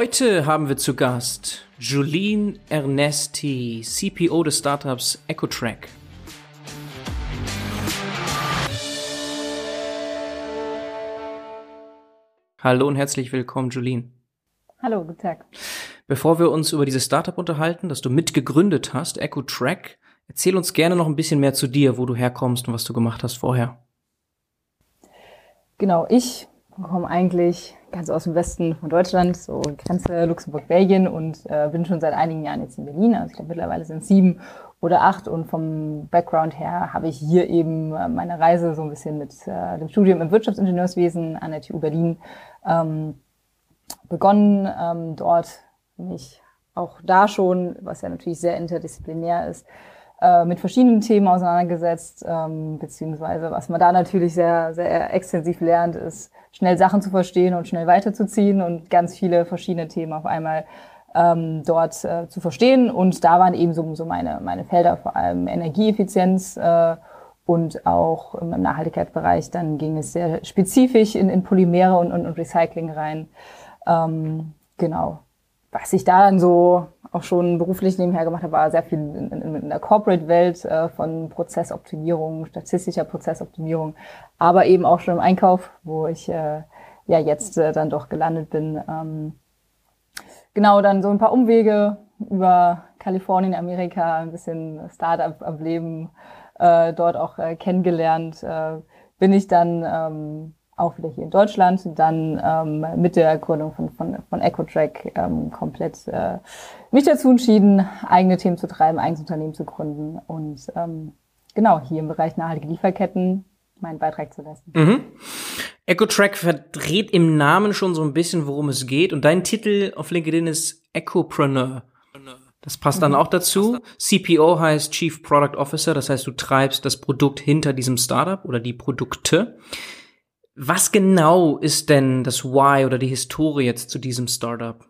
Heute haben wir zu Gast Julien Ernesti, CPO des Startups EcoTrack. Hallo und herzlich willkommen, Julien. Hallo, guten Tag. Bevor wir uns über dieses Startup unterhalten, das du mitgegründet hast, EcoTrack, erzähl uns gerne noch ein bisschen mehr zu dir, wo du herkommst und was du gemacht hast vorher. Genau, ich komme eigentlich ganz aus dem Westen von Deutschland, so Grenze Luxemburg-Belgien und äh, bin schon seit einigen Jahren jetzt in Berlin. Also ich glaube mittlerweile sind es sieben oder acht und vom Background her habe ich hier eben äh, meine Reise so ein bisschen mit äh, dem Studium im Wirtschaftsingenieurswesen an der TU Berlin ähm, begonnen. Ähm, dort mich auch da schon, was ja natürlich sehr interdisziplinär ist, äh, mit verschiedenen Themen auseinandergesetzt, ähm, beziehungsweise was man da natürlich sehr, sehr extensiv lernt, ist schnell Sachen zu verstehen und schnell weiterzuziehen und ganz viele verschiedene Themen auf einmal ähm, dort äh, zu verstehen. Und da waren eben so, so meine, meine Felder, vor allem Energieeffizienz äh, und auch im Nachhaltigkeitsbereich. Dann ging es sehr spezifisch in, in Polymere und, und, und Recycling rein. Ähm, genau. Was ich da dann so auch schon beruflich nebenher gemacht habe, war sehr viel in, in, in der Corporate-Welt äh, von Prozessoptimierung, statistischer Prozessoptimierung, aber eben auch schon im Einkauf, wo ich äh, ja jetzt äh, dann doch gelandet bin. Ähm, genau, dann so ein paar Umwege über Kalifornien, Amerika, ein bisschen Startup-Leben äh, dort auch äh, kennengelernt. Äh, bin ich dann ähm, auch wieder hier in Deutschland, dann ähm, mit der Gründung von, von, von EcoTrack ähm, komplett äh, mich dazu entschieden, eigene Themen zu treiben, eigenes Unternehmen zu gründen und ähm, genau hier im Bereich nachhaltige Lieferketten meinen Beitrag zu leisten. Mhm. EcoTrack verdreht im Namen schon so ein bisschen, worum es geht und dein Titel auf LinkedIn ist Ecopreneur. Das passt dann mhm. auch dazu. CPO heißt Chief Product Officer, das heißt, du treibst das Produkt hinter diesem Startup oder die Produkte. Was genau ist denn das Why oder die Historie jetzt zu diesem Startup?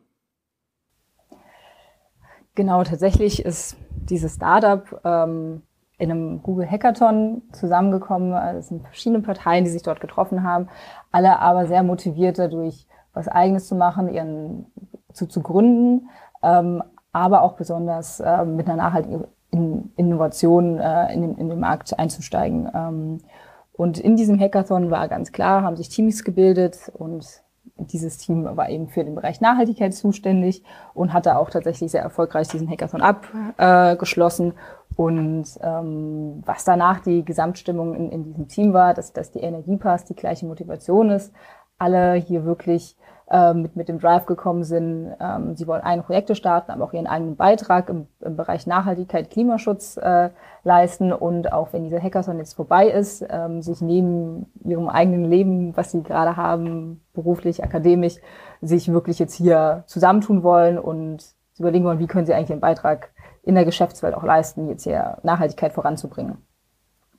Genau, tatsächlich ist dieses Startup ähm, in einem Google Hackathon zusammengekommen. Es sind verschiedene Parteien, die sich dort getroffen haben, alle aber sehr motiviert dadurch, was Eigenes zu machen, ihren zu, zu gründen, ähm, aber auch besonders äh, mit einer nachhaltigen Innovation äh, in, den, in den Markt einzusteigen. Ähm, und in diesem Hackathon war ganz klar, haben sich Teams gebildet und dieses Team war eben für den Bereich Nachhaltigkeit zuständig und hatte auch tatsächlich sehr erfolgreich diesen Hackathon abgeschlossen. Äh, und ähm, was danach die Gesamtstimmung in, in diesem Team war, dass, dass die Energie passt, die gleiche Motivation ist, alle hier wirklich mit, mit dem Drive gekommen sind. Ähm, sie wollen eigene Projekte starten, aber auch ihren eigenen Beitrag im, im Bereich Nachhaltigkeit, Klimaschutz äh, leisten und auch wenn dieser Hackathon jetzt vorbei ist, ähm, sich neben ihrem eigenen Leben, was sie gerade haben, beruflich, akademisch, sich wirklich jetzt hier zusammentun wollen und überlegen wollen, wie können sie eigentlich ihren Beitrag in der Geschäftswelt auch leisten, jetzt hier Nachhaltigkeit voranzubringen.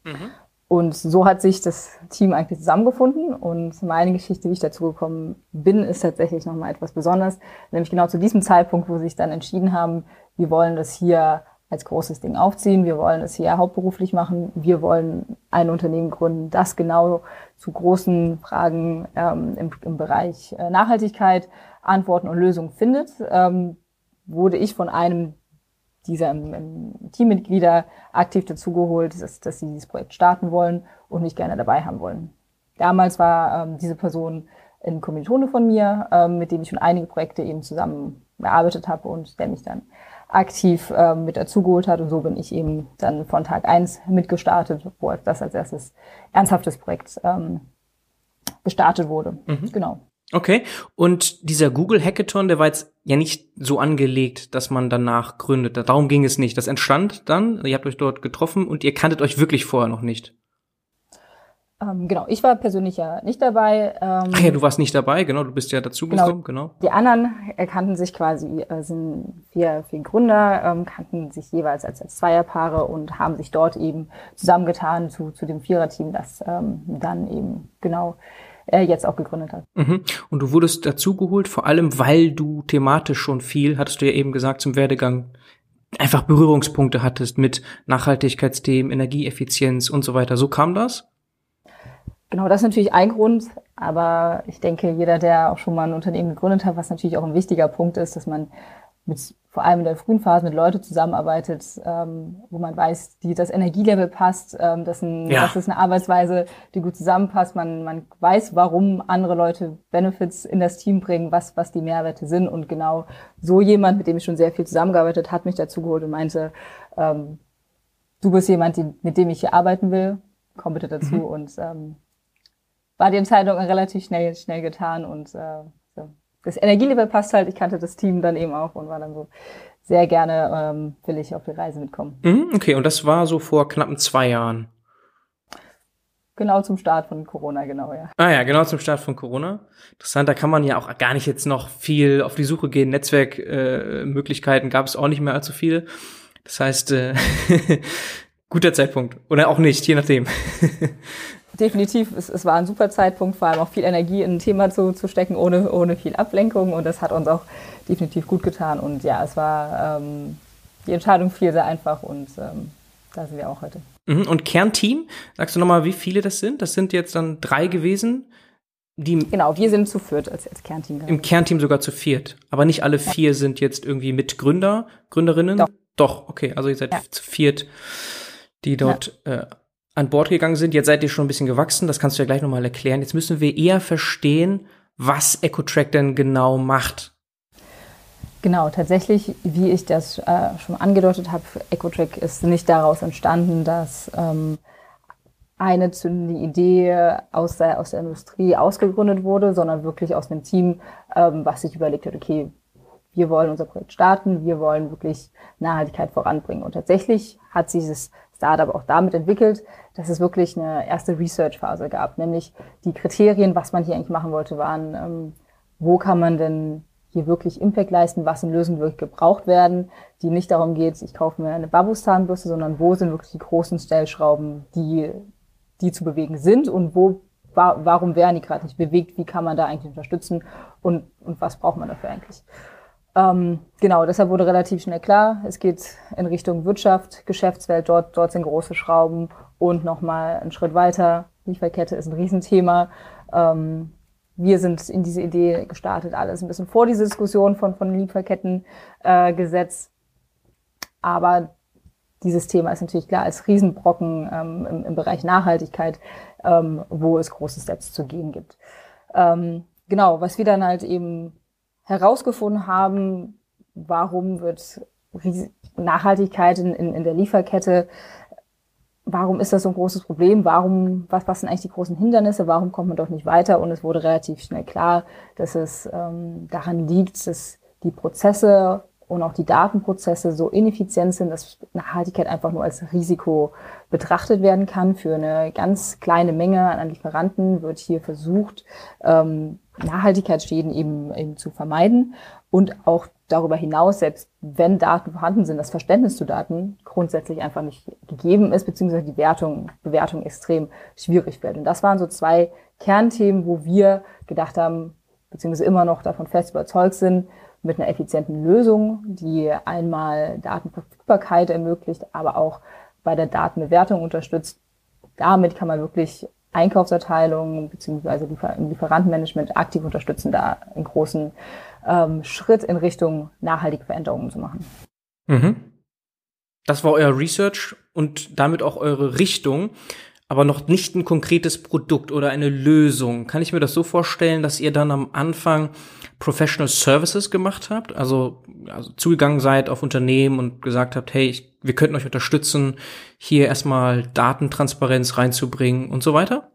Mhm. Und so hat sich das Team eigentlich zusammengefunden. Und meine Geschichte, wie ich dazu gekommen bin, ist tatsächlich nochmal etwas Besonderes. Nämlich genau zu diesem Zeitpunkt, wo sie sich dann entschieden haben, wir wollen das hier als großes Ding aufziehen, wir wollen das hier hauptberuflich machen, wir wollen ein Unternehmen gründen, das genau zu großen Fragen ähm, im, im, Bereich äh, Nachhaltigkeit Antworten und Lösungen findet, ähm, wurde ich von einem dieser Teammitglieder aktiv dazugeholt, dass, dass sie dieses Projekt starten wollen und mich gerne dabei haben wollen. Damals war ähm, diese Person ein Kommilitone von mir, ähm, mit dem ich schon einige Projekte eben zusammen gearbeitet habe und der mich dann aktiv ähm, mit dazugeholt hat. Und so bin ich eben dann von Tag eins mitgestartet, wo das als erstes ernsthaftes Projekt ähm, gestartet wurde. Mhm. Genau. Okay. Und dieser Google Hackathon, der war jetzt ja nicht so angelegt, dass man danach gründet. Darum ging es nicht. Das entstand dann, ihr habt euch dort getroffen und ihr kanntet euch wirklich vorher noch nicht. Ähm, genau, ich war persönlich ja nicht dabei. Ähm, Ach ja, du warst nicht dabei, genau, du bist ja dazugekommen, genau. genau. Die anderen kannten sich quasi, äh, sind vier, vier Gründer, ähm, kannten sich jeweils als, als Zweierpaare und haben sich dort eben zusammengetan zu, zu dem Viererteam, das ähm, dann eben genau äh, jetzt auch gegründet hat. Mhm. Und du wurdest dazugeholt, vor allem weil du thematisch schon viel, hattest du ja eben gesagt, zum Werdegang einfach Berührungspunkte hattest mit Nachhaltigkeitsthemen, Energieeffizienz und so weiter. So kam das? Genau, das ist natürlich ein Grund, aber ich denke, jeder, der auch schon mal ein Unternehmen gegründet hat, was natürlich auch ein wichtiger Punkt ist, dass man mit vor allem in der frühen Phase mit Leuten zusammenarbeitet, ähm, wo man weiß, die das Energielevel passt, ähm, das, ein, ja. das ist eine Arbeitsweise, die gut zusammenpasst. Man, man weiß, warum andere Leute Benefits in das Team bringen, was, was die Mehrwerte sind. Und genau so jemand, mit dem ich schon sehr viel zusammengearbeitet, hat mich dazu geholt und meinte, ähm, du bist jemand, die, mit dem ich hier arbeiten will, komm bitte dazu. Mhm. Und ähm, war die Entscheidung relativ schnell, schnell getan und äh, so. Das Energielevel passt halt. Ich kannte das Team dann eben auch und war dann so sehr gerne ähm, will ich auf die Reise mitkommen. Mhm, okay, und das war so vor knappen zwei Jahren. Genau zum Start von Corona, genau, ja. Ah ja, genau zum Start von Corona. Interessant, da kann man ja auch gar nicht jetzt noch viel auf die Suche gehen. Netzwerkmöglichkeiten äh, gab es auch nicht mehr allzu viele. Das heißt, äh, guter Zeitpunkt. Oder auch nicht, je nachdem. definitiv, es, es war ein super Zeitpunkt, vor allem auch viel Energie in ein Thema zu, zu stecken, ohne, ohne viel Ablenkung. Und das hat uns auch definitiv gut getan. Und ja, es war, ähm, die Entscheidung fiel sehr einfach und ähm, da sind wir auch heute. Mhm. Und Kernteam, sagst du nochmal, wie viele das sind? Das sind jetzt dann drei gewesen. Die genau, wir sind zu viert als, als Kernteam. Im Kernteam sogar zu viert. Aber nicht alle ja. vier sind jetzt irgendwie Mitgründer, Gründerinnen? Doch. Doch, okay, also ihr seid ja. zu viert, die dort ja. äh, an Bord gegangen sind. Jetzt seid ihr schon ein bisschen gewachsen, das kannst du ja gleich nochmal erklären. Jetzt müssen wir eher verstehen, was EcoTrack denn genau macht. Genau, tatsächlich, wie ich das äh, schon angedeutet habe, EcoTrack ist nicht daraus entstanden, dass ähm, eine zündende Idee aus der, aus der Industrie ausgegründet wurde, sondern wirklich aus einem Team, ähm, was sich überlegt hat, okay, wir wollen unser Projekt starten, wir wollen wirklich Nachhaltigkeit voranbringen. Und tatsächlich hat dieses Startup auch damit entwickelt, dass es wirklich eine erste Research-Phase gab, nämlich die Kriterien, was man hier eigentlich machen wollte, waren, ähm, wo kann man denn hier wirklich Impact leisten, was in Lösungen wirklich gebraucht werden, die nicht darum geht, ich kaufe mir eine Babuszahnbürste, sondern wo sind wirklich die großen Stellschrauben, die, die zu bewegen sind? Und wo, wa warum werden die gerade nicht bewegt, wie kann man da eigentlich unterstützen? Und, und was braucht man dafür eigentlich. Ähm, genau, deshalb wurde relativ schnell klar, es geht in Richtung Wirtschaft, Geschäftswelt, dort, dort sind große Schrauben und nochmal einen Schritt weiter. Lieferkette ist ein Riesenthema. Ähm, wir sind in diese Idee gestartet, alles ein bisschen vor diese Diskussion von, von Lieferkettengesetz. Äh, Aber dieses Thema ist natürlich klar als Riesenbrocken ähm, im, im, Bereich Nachhaltigkeit, ähm, wo es große Steps zu gehen gibt. Ähm, genau, was wir dann halt eben herausgefunden haben, warum wird Nachhaltigkeit in, in, in der Lieferkette, warum ist das so ein großes Problem, warum, was, was sind eigentlich die großen Hindernisse, warum kommt man doch nicht weiter? Und es wurde relativ schnell klar, dass es ähm, daran liegt, dass die Prozesse und auch die Datenprozesse so ineffizient sind, dass Nachhaltigkeit einfach nur als Risiko betrachtet werden kann. Für eine ganz kleine Menge an Lieferanten wird hier versucht, ähm, Nachhaltigkeitsschäden eben, eben zu vermeiden und auch darüber hinaus, selbst wenn Daten vorhanden sind, das Verständnis zu Daten grundsätzlich einfach nicht gegeben ist, beziehungsweise die Wertung, Bewertung extrem schwierig wird. Und das waren so zwei Kernthemen, wo wir gedacht haben, beziehungsweise immer noch davon fest überzeugt sind, mit einer effizienten Lösung, die einmal Datenverfügbarkeit ermöglicht, aber auch bei der Datenbewertung unterstützt. Damit kann man wirklich Einkaufserteilung beziehungsweise Liefer Lieferantenmanagement aktiv unterstützen, da einen großen ähm, Schritt in Richtung nachhaltige Veränderungen zu machen. Mhm. Das war euer Research und damit auch eure Richtung, aber noch nicht ein konkretes Produkt oder eine Lösung. Kann ich mir das so vorstellen, dass ihr dann am Anfang Professional Services gemacht habt, also, also zugegangen seid auf Unternehmen und gesagt habt, hey, ich, wir könnten euch unterstützen, hier erstmal Datentransparenz reinzubringen und so weiter?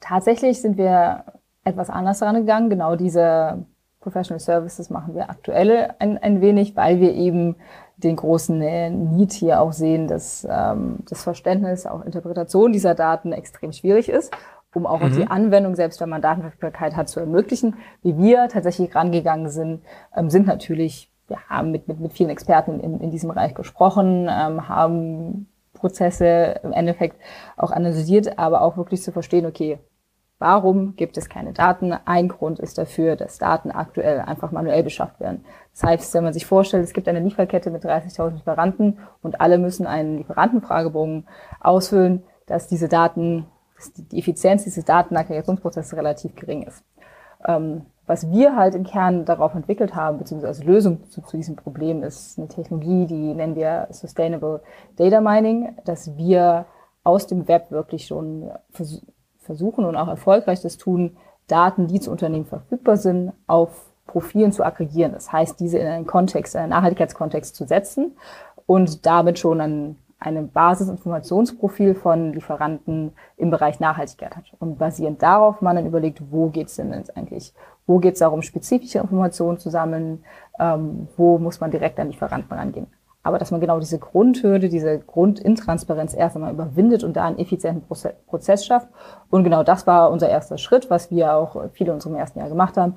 Tatsächlich sind wir etwas anders rangegangen. Genau diese Professional Services machen wir aktuell ein, ein wenig, weil wir eben den großen äh, Need hier auch sehen, dass ähm, das Verständnis, auch Interpretation dieser Daten extrem schwierig ist um auch mhm. die Anwendung, selbst wenn man Datenverfügbarkeit hat, zu ermöglichen. Wie wir tatsächlich rangegangen sind, ähm, sind natürlich, wir haben mit, mit, mit vielen Experten in, in diesem Bereich gesprochen, ähm, haben Prozesse im Endeffekt auch analysiert, aber auch wirklich zu verstehen, okay, warum gibt es keine Daten? Ein Grund ist dafür, dass Daten aktuell einfach manuell beschafft werden. Das heißt, wenn man sich vorstellt, es gibt eine Lieferkette mit 30.000 Lieferanten und alle müssen einen Lieferantenfragebogen ausfüllen, dass diese Daten dass die Effizienz dieses Datenaggregationsprozesses relativ gering ist. Ähm, was wir halt im Kern darauf entwickelt haben, beziehungsweise als Lösung zu, zu, diesem Problem, ist eine Technologie, die nennen wir Sustainable Data Mining, dass wir aus dem Web wirklich schon versuchen und auch erfolgreich das tun, Daten, die zu Unternehmen verfügbar sind, auf Profilen zu aggregieren. Das heißt, diese in einen Kontext, einen Nachhaltigkeitskontext zu setzen und damit schon ein eine Basisinformationsprofil von Lieferanten im Bereich Nachhaltigkeit hat. Und basierend darauf man dann überlegt, wo geht's denn jetzt eigentlich? Wo geht's darum, spezifische Informationen zu sammeln? Ähm, wo muss man direkt an Lieferanten rangehen? Aber dass man genau diese Grundhürde, diese Grundintransparenz erst einmal überwindet und da einen effizienten Prozess schafft. Und genau das war unser erster Schritt, was wir auch viele in unserem ersten Jahr gemacht haben,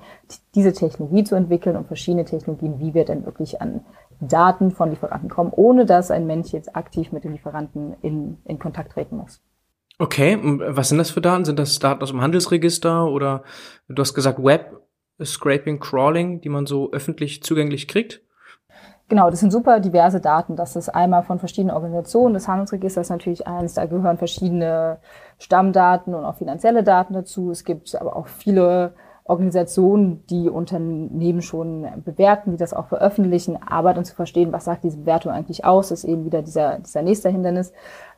diese Technologie zu entwickeln und verschiedene Technologien, wie wir denn wirklich an Daten von Lieferanten kommen, ohne dass ein Mensch jetzt aktiv mit dem Lieferanten in, in Kontakt treten muss. Okay, was sind das für Daten? Sind das Daten aus dem Handelsregister oder du hast gesagt Web Scraping, Crawling, die man so öffentlich zugänglich kriegt? Genau, das sind super diverse Daten. Das ist einmal von verschiedenen Organisationen. Das Handelsregister ist natürlich eins. Da gehören verschiedene Stammdaten und auch finanzielle Daten dazu. Es gibt aber auch viele Organisationen, die Unternehmen schon bewerten, die das auch veröffentlichen, aber dann zu verstehen, was sagt diese Bewertung eigentlich aus, ist eben wieder dieser, dieser nächste Hindernis.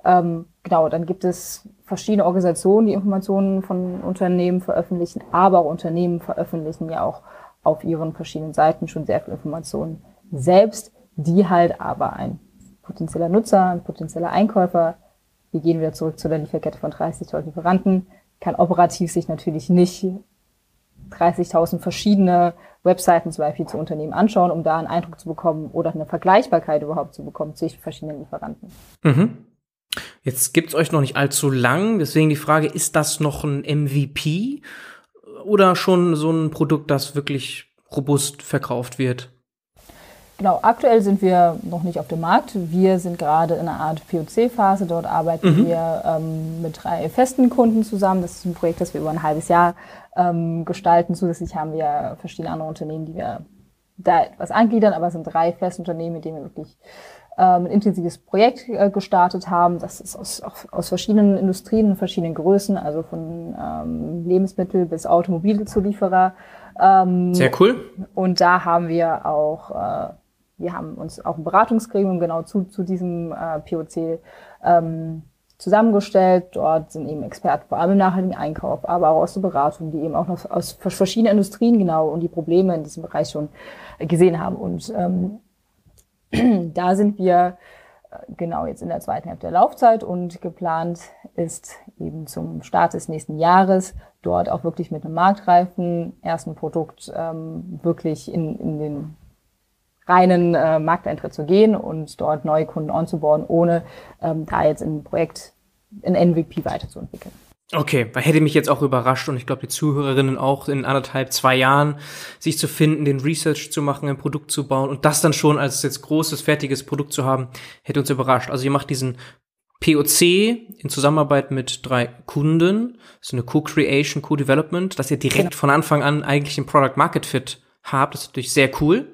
Ähm, genau, dann gibt es verschiedene Organisationen, die Informationen von Unternehmen veröffentlichen, aber auch Unternehmen veröffentlichen ja auch auf ihren verschiedenen Seiten schon sehr viel Informationen selbst, die halt aber ein potenzieller Nutzer, ein potenzieller Einkäufer, wir gehen wieder zurück zu der Lieferkette von 30.000 Lieferanten, kann operativ sich natürlich nicht 30.000 verschiedene Webseiten zum Beispiel zu Unternehmen anschauen, um da einen Eindruck zu bekommen oder eine Vergleichbarkeit überhaupt zu bekommen zwischen verschiedenen Lieferanten. Mhm. Jetzt gibt's euch noch nicht allzu lang, deswegen die Frage, ist das noch ein MVP oder schon so ein Produkt, das wirklich robust verkauft wird? Genau, aktuell sind wir noch nicht auf dem Markt. Wir sind gerade in einer Art POC-Phase. Dort arbeiten mhm. wir ähm, mit drei festen Kunden zusammen. Das ist ein Projekt, das wir über ein halbes Jahr ähm, gestalten. Zusätzlich haben wir verschiedene andere Unternehmen, die wir da etwas angliedern, aber es sind drei feste Unternehmen, mit denen wir wirklich ähm, ein intensives Projekt äh, gestartet haben. Das ist aus, aus verschiedenen Industrien und verschiedenen Größen, also von ähm, Lebensmittel bis Automobilzulieferer. Ähm, Sehr cool. Und da haben wir auch äh, wir haben uns auch ein Beratungsgremium genau zu, zu diesem äh, POC ähm, zusammengestellt. Dort sind eben Experten, vor allem im nachhaltigen Einkauf, aber auch aus der Beratung, die eben auch noch aus verschiedenen Industrien genau und die Probleme in diesem Bereich schon gesehen haben. Und ähm, da sind wir äh, genau jetzt in der zweiten Hälfte der Laufzeit und geplant ist eben zum Start des nächsten Jahres dort auch wirklich mit einem marktreifen ersten Produkt ähm, wirklich in, in den reinen äh, Markteintritt zu gehen und dort neue Kunden onzuboarden, ohne ähm, da jetzt ein Projekt, ein MVP weiterzuentwickeln. Okay, hätte mich jetzt auch überrascht und ich glaube die Zuhörerinnen auch in anderthalb, zwei Jahren sich zu finden, den Research zu machen, ein Produkt zu bauen und das dann schon als jetzt großes, fertiges Produkt zu haben, hätte uns überrascht. Also ihr macht diesen POC in Zusammenarbeit mit drei Kunden, so eine Co-Creation, Co-Development, dass ihr direkt genau. von Anfang an eigentlich ein Product Market Fit habt, das ist natürlich sehr cool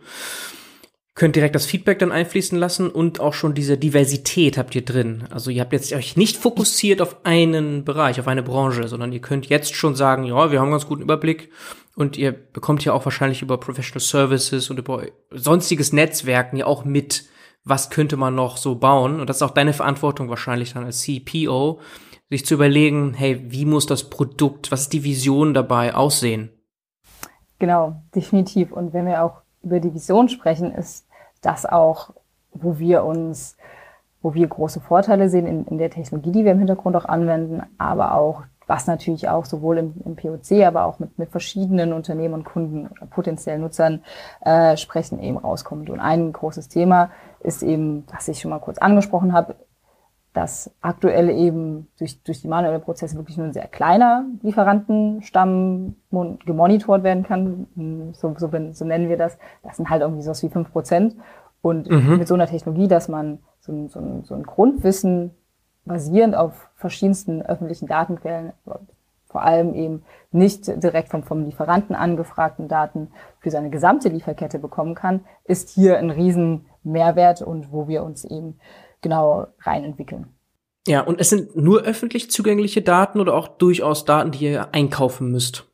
könnt direkt das Feedback dann einfließen lassen und auch schon diese Diversität habt ihr drin. Also ihr habt jetzt euch nicht fokussiert auf einen Bereich, auf eine Branche, sondern ihr könnt jetzt schon sagen, ja, wir haben ganz guten Überblick und ihr bekommt ja auch wahrscheinlich über Professional Services und über sonstiges Netzwerken ja auch mit, was könnte man noch so bauen. Und das ist auch deine Verantwortung wahrscheinlich dann als CPO, sich zu überlegen, hey, wie muss das Produkt, was ist die Vision dabei aussehen? Genau, definitiv. Und wenn wir auch über die Vision sprechen, ist das auch, wo wir uns, wo wir große Vorteile sehen in, in der Technologie, die wir im Hintergrund auch anwenden, aber auch was natürlich auch sowohl im, im POC, aber auch mit, mit verschiedenen Unternehmen und Kunden oder potenziellen Nutzern äh, sprechen, eben rauskommt. Und ein großes Thema ist eben, was ich schon mal kurz angesprochen habe, dass aktuell eben durch, durch die manuelle Prozesse wirklich nur ein sehr kleiner Lieferantenstamm gemonitort werden kann. So, so, so nennen wir das. Das sind halt irgendwie so wie fünf Prozent. Und mhm. mit so einer Technologie, dass man so, so, so ein Grundwissen basierend auf verschiedensten öffentlichen Datenquellen, vor allem eben nicht direkt vom, vom Lieferanten angefragten Daten für seine gesamte Lieferkette bekommen kann, ist hier ein riesen Mehrwert und wo wir uns eben genau rein entwickeln. Ja, und es sind nur öffentlich zugängliche Daten oder auch durchaus Daten, die ihr einkaufen müsst?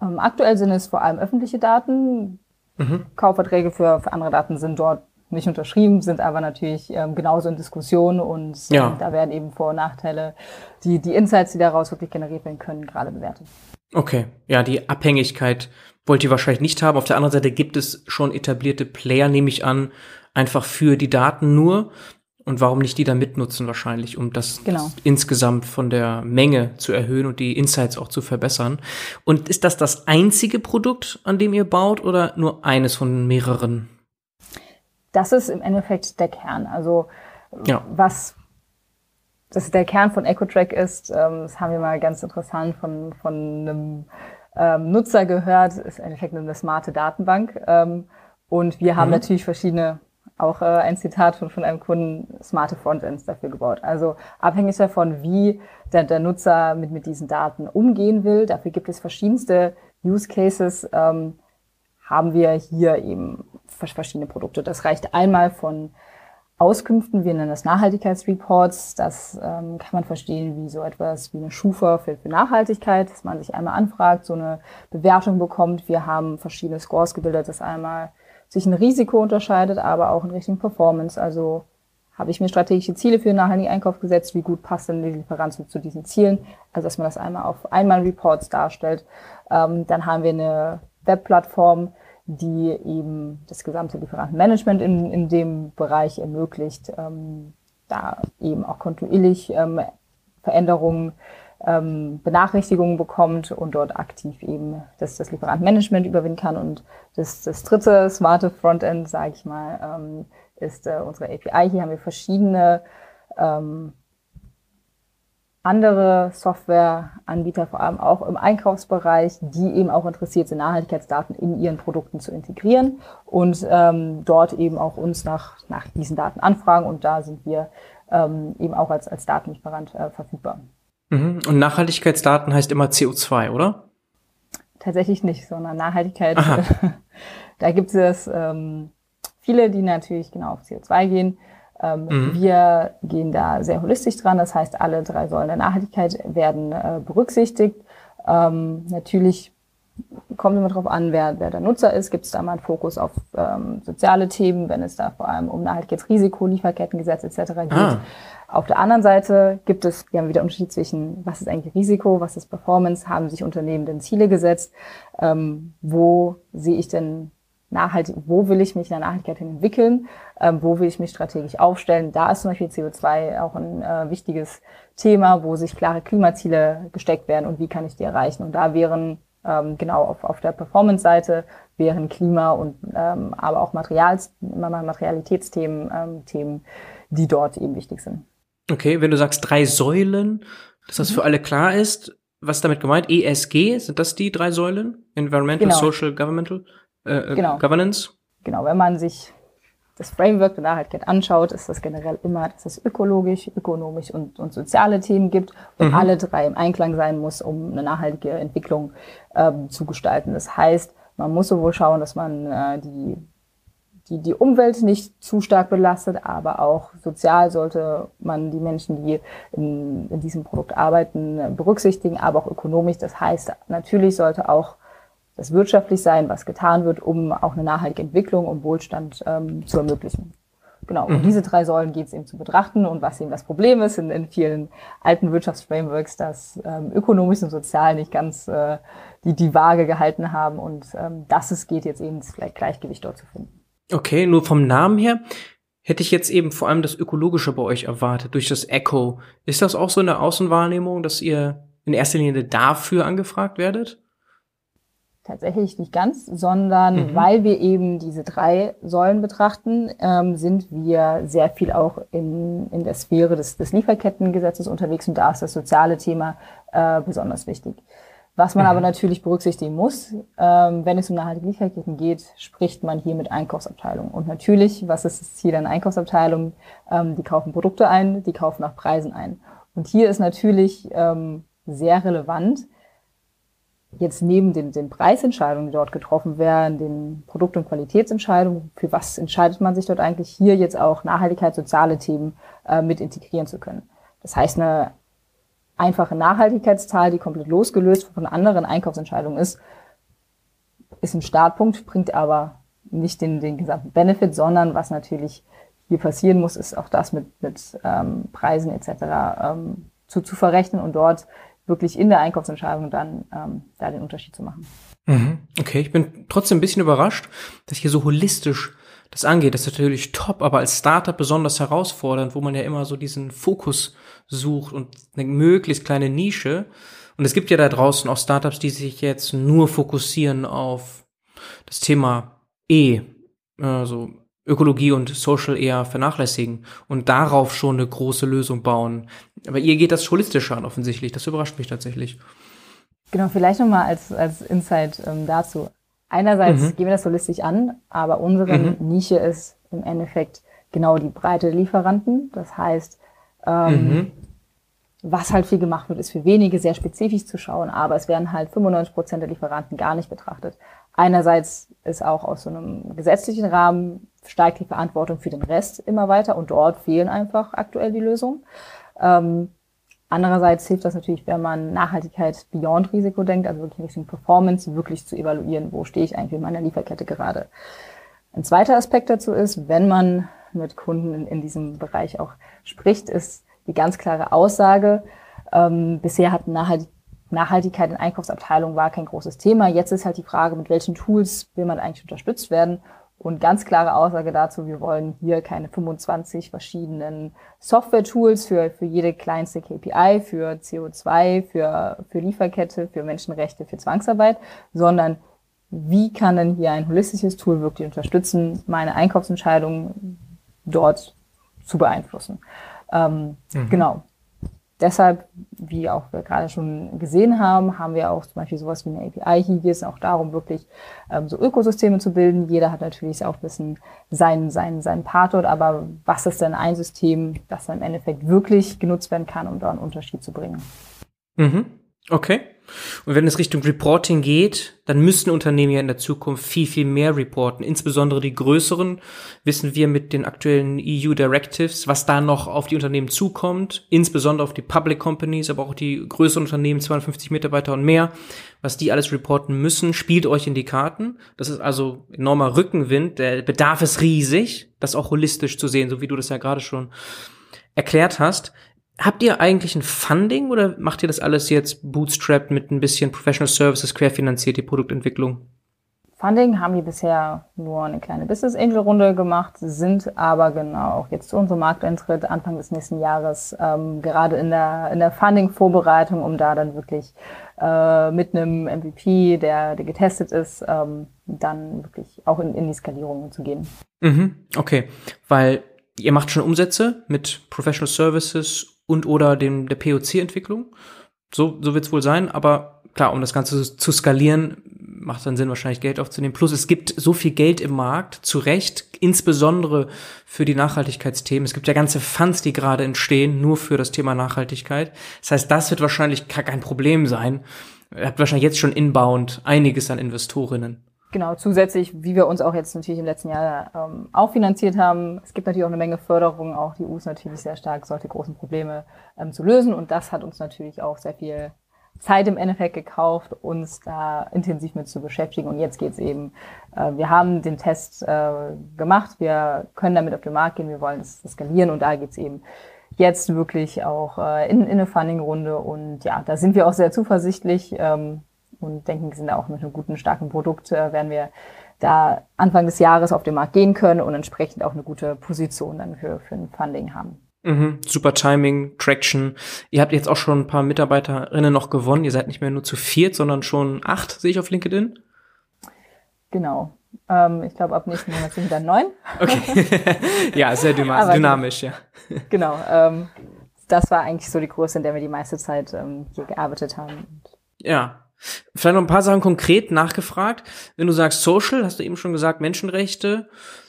Ähm, aktuell sind es vor allem öffentliche Daten. Mhm. Kaufverträge für, für andere Daten sind dort nicht unterschrieben, sind aber natürlich ähm, genauso in Diskussion und äh, ja. da werden eben Vor- und Nachteile, die, die Insights, die daraus wirklich generiert werden können, gerade bewertet. Okay, ja, die Abhängigkeit wollt ihr wahrscheinlich nicht haben. Auf der anderen Seite gibt es schon etablierte Player, nehme ich an, einfach für die Daten nur. Und warum nicht die dann mitnutzen wahrscheinlich, um das genau. insgesamt von der Menge zu erhöhen und die Insights auch zu verbessern. Und ist das das einzige Produkt, an dem ihr baut oder nur eines von mehreren? Das ist im Endeffekt der Kern. Also ja. was das der Kern von EcoTrack ist, ähm, das haben wir mal ganz interessant von, von einem ähm, Nutzer gehört, ist im Endeffekt eine smarte Datenbank. Ähm, und wir haben mhm. natürlich verschiedene auch äh, ein Zitat von, von einem Kunden, smarte Frontends dafür gebaut. Also abhängig davon, wie der, der Nutzer mit, mit diesen Daten umgehen will, dafür gibt es verschiedenste Use Cases, ähm, haben wir hier eben verschiedene Produkte. Das reicht einmal von Auskünften, wir nennen das Nachhaltigkeitsreports. Das ähm, kann man verstehen wie so etwas wie eine Schufa für, für Nachhaltigkeit, dass man sich einmal anfragt, so eine Bewertung bekommt. Wir haben verschiedene Scores gebildet, das einmal sich ein Risiko unterscheidet, aber auch in Richtung Performance. Also habe ich mir strategische Ziele für den nachhaltigen Einkauf gesetzt, wie gut passt denn die Lieferant zu, zu diesen Zielen, also dass man das einmal auf einmal Reports darstellt. Ähm, dann haben wir eine Webplattform, die eben das gesamte Lieferantenmanagement in, in dem Bereich ermöglicht, ähm, da eben auch kontinuierlich ähm, Veränderungen ähm, Benachrichtigungen bekommt und dort aktiv eben das, das Lieferantenmanagement überwinden kann. Und das, das dritte smarte Frontend, sage ich mal, ähm, ist äh, unsere API. Hier haben wir verschiedene ähm, andere Softwareanbieter, vor allem auch im Einkaufsbereich, die eben auch interessiert sind, Nachhaltigkeitsdaten in ihren Produkten zu integrieren und ähm, dort eben auch uns nach, nach diesen Daten anfragen. Und da sind wir ähm, eben auch als, als Datenlieferant äh, verfügbar. Mhm. Und Nachhaltigkeitsdaten heißt immer CO2, oder? Tatsächlich nicht, sondern Nachhaltigkeit. da gibt es ähm, viele, die natürlich genau auf CO2 gehen. Ähm, mhm. Wir gehen da sehr holistisch dran. Das heißt, alle drei Säulen der Nachhaltigkeit werden äh, berücksichtigt. Ähm, natürlich kommt immer darauf an, wer, wer der Nutzer ist. Gibt es da mal einen Fokus auf ähm, soziale Themen, wenn es da vor allem um Nachhaltigkeitsrisiko, Lieferkettengesetz etc. geht. Ah. Auf der anderen Seite gibt es, wir haben wieder Unterschied zwischen, was ist eigentlich Risiko, was ist Performance, haben sich Unternehmen denn Ziele gesetzt, ähm, wo sehe ich denn nachhaltig, wo will ich mich in der Nachhaltigkeit hin entwickeln, ähm, wo will ich mich strategisch aufstellen. Da ist zum Beispiel CO2 auch ein äh, wichtiges Thema, wo sich klare Klimaziele gesteckt werden und wie kann ich die erreichen. Und da wären ähm, genau auf, auf der Performance-Seite wären Klima und ähm, aber auch Materials, Materialitätsthemen ähm, Themen, die dort eben wichtig sind. Okay, wenn du sagst drei Säulen, dass das mhm. für alle klar ist, was damit gemeint? ESG, sind das die drei Säulen? Environmental, genau. Social, Governmental, äh, äh, genau. Governance? Genau, wenn man sich das Framework der Nachhaltigkeit anschaut, ist das generell immer, dass es ökologisch, ökonomisch und, und soziale Themen gibt und mhm. alle drei im Einklang sein muss, um eine nachhaltige Entwicklung ähm, zu gestalten. Das heißt, man muss sowohl schauen, dass man äh, die die, die Umwelt nicht zu stark belastet, aber auch sozial sollte man die Menschen, die in, in diesem Produkt arbeiten, berücksichtigen, aber auch ökonomisch. Das heißt, natürlich sollte auch das wirtschaftlich sein, was getan wird, um auch eine nachhaltige Entwicklung, um Wohlstand ähm, zu ermöglichen. Genau, mhm. und diese drei Säulen geht es eben zu betrachten und was eben das Problem ist in, in vielen alten Wirtschaftsframeworks, dass ähm, ökonomisch und sozial nicht ganz äh, die, die Waage gehalten haben und ähm, dass es geht jetzt eben das Gleichgewicht dort zu finden. Okay, nur vom Namen her hätte ich jetzt eben vor allem das Ökologische bei euch erwartet, durch das Echo. Ist das auch so eine Außenwahrnehmung, dass ihr in erster Linie dafür angefragt werdet? Tatsächlich nicht ganz, sondern mhm. weil wir eben diese drei Säulen betrachten, ähm, sind wir sehr viel auch in, in der Sphäre des, des Lieferkettengesetzes unterwegs und da ist das soziale Thema äh, besonders wichtig. Was man mhm. aber natürlich berücksichtigen muss, ähm, wenn es um nachhaltige Lieferketten geht, spricht man hier mit Einkaufsabteilungen. Und natürlich, was ist das Ziel einer Einkaufsabteilung? Ähm, die kaufen Produkte ein, die kaufen nach Preisen ein. Und hier ist natürlich ähm, sehr relevant, jetzt neben den, den Preisentscheidungen, die dort getroffen werden, den Produkt- und Qualitätsentscheidungen, für was entscheidet man sich dort eigentlich, hier jetzt auch Nachhaltigkeit, soziale Themen äh, mit integrieren zu können. Das heißt, eine einfache Nachhaltigkeitszahl, die komplett losgelöst von anderen Einkaufsentscheidungen ist, ist ein Startpunkt, bringt aber nicht den, den gesamten Benefit, sondern was natürlich hier passieren muss, ist auch das mit, mit ähm, Preisen etc. Ähm, zu, zu verrechnen und dort wirklich in der Einkaufsentscheidung dann ähm, da den Unterschied zu machen. Mhm. Okay, ich bin trotzdem ein bisschen überrascht, dass hier so holistisch das angeht. Das ist natürlich top, aber als Startup besonders herausfordernd, wo man ja immer so diesen Fokus sucht und eine möglichst kleine Nische. Und es gibt ja da draußen auch Startups, die sich jetzt nur fokussieren auf das Thema E, also Ökologie und Social eher vernachlässigen und darauf schon eine große Lösung bauen. Aber ihr geht das holistischer an offensichtlich. Das überrascht mich tatsächlich. Genau, vielleicht nochmal als, als Insight ähm, dazu. Einerseits mhm. gehen wir das holistisch an, aber unsere mhm. Nische ist im Endeffekt genau die breite Lieferanten. Das heißt, ähm, mhm. was halt viel gemacht wird, ist für wenige sehr spezifisch zu schauen, aber es werden halt 95 Prozent der Lieferanten gar nicht betrachtet. Einerseits ist auch aus so einem gesetzlichen Rahmen steigt die Verantwortung für den Rest immer weiter und dort fehlen einfach aktuell die Lösungen. Ähm, andererseits hilft das natürlich, wenn man Nachhaltigkeit beyond Risiko denkt, also wirklich in Richtung Performance, wirklich zu evaluieren, wo stehe ich eigentlich in meiner Lieferkette gerade. Ein zweiter Aspekt dazu ist, wenn man mit Kunden in, in diesem Bereich auch spricht, ist die ganz klare Aussage, ähm, bisher hat Nachhaltigkeit Nachhaltigkeit in Einkaufsabteilungen war kein großes Thema. Jetzt ist halt die Frage, mit welchen Tools will man eigentlich unterstützt werden? Und ganz klare Aussage dazu, wir wollen hier keine 25 verschiedenen Software-Tools für, für jede kleinste KPI, für CO2, für, für Lieferkette, für Menschenrechte, für Zwangsarbeit, sondern wie kann denn hier ein holistisches Tool wirklich unterstützen, meine Einkaufsentscheidungen dort zu beeinflussen? Ähm, mhm. Genau deshalb, wie auch wir gerade schon gesehen haben, haben wir auch zum Beispiel sowas wie eine API. Hier geht es auch darum, wirklich ähm, so Ökosysteme zu bilden. Jeder hat natürlich auch ein bisschen seinen, seinen, seinen Part dort, aber was ist denn ein System, das dann im Endeffekt wirklich genutzt werden kann, um da einen Unterschied zu bringen? Mhm. Okay. Und wenn es Richtung Reporting geht, dann müssen Unternehmen ja in der Zukunft viel, viel mehr reporten. Insbesondere die größeren wissen wir mit den aktuellen EU Directives, was da noch auf die Unternehmen zukommt, insbesondere auf die Public Companies, aber auch die größeren Unternehmen, 250 Mitarbeiter und mehr, was die alles reporten müssen, spielt euch in die Karten. Das ist also enormer Rückenwind. Der Bedarf ist riesig, das auch holistisch zu sehen, so wie du das ja gerade schon erklärt hast. Habt ihr eigentlich ein Funding oder macht ihr das alles jetzt bootstrapped mit ein bisschen Professional Services querfinanziert, die Produktentwicklung? Funding haben wir bisher nur eine kleine Business Angel Runde gemacht, sind aber genau auch jetzt zu unserem Markteintritt Anfang des nächsten Jahres ähm, gerade in der, in der Funding-Vorbereitung, um da dann wirklich äh, mit einem MVP, der, der getestet ist, ähm, dann wirklich auch in, in die Skalierung zu gehen. Mhm, okay, weil ihr macht schon Umsätze mit Professional Services und oder dem der POC-Entwicklung. So, so wird es wohl sein, aber klar, um das Ganze zu skalieren, macht dann Sinn, wahrscheinlich Geld aufzunehmen. Plus es gibt so viel Geld im Markt, zu Recht, insbesondere für die Nachhaltigkeitsthemen. Es gibt ja ganze Funds, die gerade entstehen, nur für das Thema Nachhaltigkeit. Das heißt, das wird wahrscheinlich kein Problem sein. Ihr habt wahrscheinlich jetzt schon inbound einiges an Investorinnen. Genau, zusätzlich, wie wir uns auch jetzt natürlich im letzten Jahr ähm, auch finanziert haben. Es gibt natürlich auch eine Menge Förderung, auch die EU ist natürlich sehr stark, solche großen Probleme ähm, zu lösen. Und das hat uns natürlich auch sehr viel Zeit im Endeffekt gekauft, uns da intensiv mit zu beschäftigen. Und jetzt geht's eben, äh, wir haben den Test äh, gemacht, wir können damit auf den Markt gehen, wir wollen es skalieren und da geht's eben jetzt wirklich auch äh, in, in eine Funding-Runde. Und ja, da sind wir auch sehr zuversichtlich. Ähm, und denken, sind auch mit einem guten, starken Produkt äh, werden wir da Anfang des Jahres auf den Markt gehen können und entsprechend auch eine gute Position dann für, für ein Funding haben. Mhm, super Timing, Traction. Ihr habt jetzt auch schon ein paar Mitarbeiterinnen noch gewonnen. Ihr seid nicht mehr nur zu viert, sondern schon acht, sehe ich auf LinkedIn. Genau. Ähm, ich glaube, ab nächsten Monat sind wir dann neun. Okay. ja, sehr dynamisch, ja. Genau. Ähm, das war eigentlich so die Größe, in der wir die meiste Zeit ähm, hier gearbeitet haben. Ja, Vielleicht noch ein paar Sachen konkret nachgefragt. Wenn du sagst Social, hast du eben schon gesagt, Menschenrechte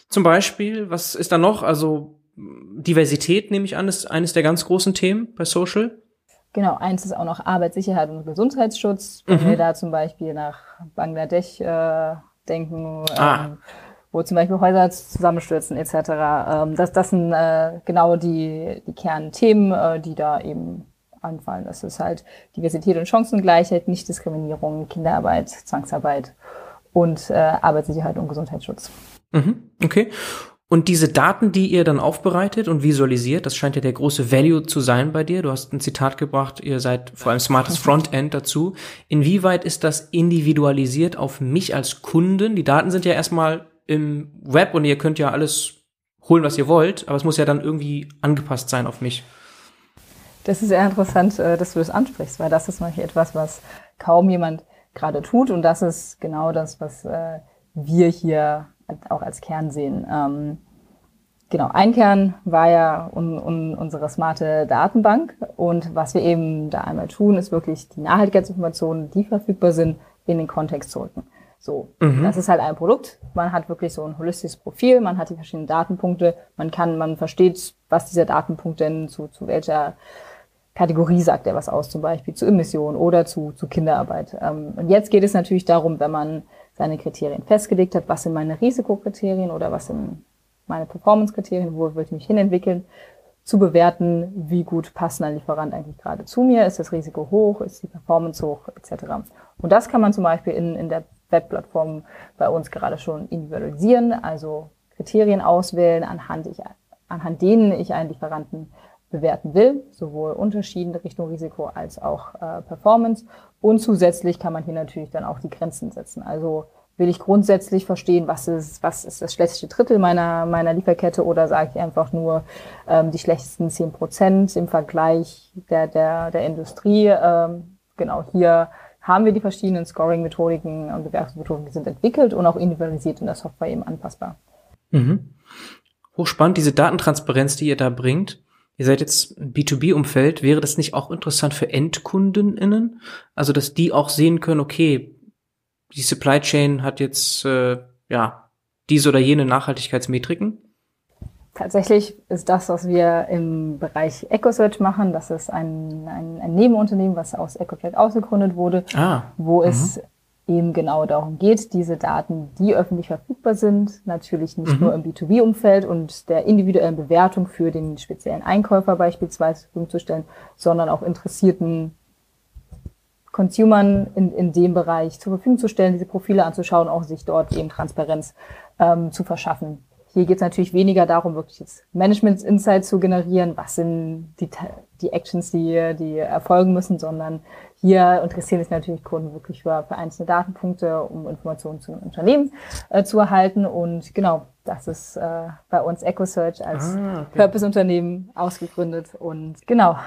zum Beispiel. Was ist da noch? Also Diversität, nehme ich an, ist eines der ganz großen Themen bei Social. Genau, eins ist auch noch Arbeitssicherheit und Gesundheitsschutz. Wenn mhm. wir da zum Beispiel nach Bangladesch äh, denken, ah. ähm, wo zum Beispiel Häuser zusammenstürzen etc. Ähm, das, das sind äh, genau die, die Kernthemen, äh, die da eben anfallen. Das ist halt Diversität und Chancengleichheit, Nichtdiskriminierung, Kinderarbeit, Zwangsarbeit und äh, Arbeitssicherheit und Gesundheitsschutz. Mhm, okay. Und diese Daten, die ihr dann aufbereitet und visualisiert, das scheint ja der große Value zu sein bei dir. Du hast ein Zitat gebracht, ihr seid vor allem smartes Frontend dazu. Inwieweit ist das individualisiert auf mich als Kunden? Die Daten sind ja erstmal im Web und ihr könnt ja alles holen, was ihr wollt, aber es muss ja dann irgendwie angepasst sein auf mich. Das ist sehr interessant, äh, dass du das ansprichst, weil das ist manchmal etwas, was kaum jemand gerade tut und das ist genau das, was äh, wir hier auch als Kern sehen. Ähm, genau, ein Kern war ja un, un, unsere smarte Datenbank und was wir eben da einmal tun, ist wirklich die Nachhaltigkeitsinformationen, die verfügbar sind, in den Kontext zu rücken. So, mhm. das ist halt ein Produkt. Man hat wirklich so ein holistisches Profil, man hat die verschiedenen Datenpunkte, man kann, man versteht, was dieser Datenpunkt denn zu, zu welcher Kategorie sagt er was aus, zum Beispiel zu Emissionen oder zu, zu Kinderarbeit. Ähm, und jetzt geht es natürlich darum, wenn man seine Kriterien festgelegt hat, was sind meine Risikokriterien oder was sind meine Performance-Kriterien, wo will ich mich hinentwickeln, zu bewerten, wie gut passt ein Lieferant eigentlich gerade zu mir, ist das Risiko hoch, ist die Performance hoch, etc. Und das kann man zum Beispiel in, in der Webplattform bei uns gerade schon individualisieren, also Kriterien auswählen, anhand, ich, anhand denen ich einen Lieferanten bewerten will, sowohl Unterschieden Richtung Risiko als auch äh, Performance. Und zusätzlich kann man hier natürlich dann auch die Grenzen setzen. Also will ich grundsätzlich verstehen, was ist, was ist das schlechteste Drittel meiner, meiner Lieferkette oder sage ich einfach nur ähm, die schlechtesten zehn Prozent im Vergleich der, der, der Industrie. Ähm, genau, hier haben wir die verschiedenen Scoring-Methodiken und Bewertungsmethoden, die sind entwickelt und auch individualisiert in der Software eben anpassbar. Mhm. Hochspannend, diese Datentransparenz, die ihr da bringt. Ihr seid jetzt B2B-Umfeld. Wäre das nicht auch interessant für EndkundenInnen? Also, dass die auch sehen können, okay, die Supply Chain hat jetzt, äh, ja, diese oder jene Nachhaltigkeitsmetriken? Tatsächlich ist das, was wir im Bereich EcoSearch machen, das ist ein, ein, ein Nebenunternehmen, was aus EcoTrack ausgegründet wurde, ah, wo es mhm eben genau darum geht, diese Daten, die öffentlich verfügbar sind, natürlich nicht mhm. nur im B2B-Umfeld und der individuellen Bewertung für den speziellen Einkäufer beispielsweise zur Verfügung zu stellen, sondern auch interessierten Consumern in, in dem Bereich zur Verfügung zu stellen, diese Profile anzuschauen, auch sich dort eben Transparenz ähm, zu verschaffen. Hier geht es natürlich weniger darum, wirklich jetzt Management-Insight zu generieren, was sind die, die Actions, die, die erfolgen müssen, sondern hier interessieren sich natürlich Kunden wirklich für, für einzelne Datenpunkte, um Informationen zu einem Unternehmen äh, zu erhalten. Und genau, das ist äh, bei uns EcoSearch als ah, okay. Purpose-Unternehmen ausgegründet und genau,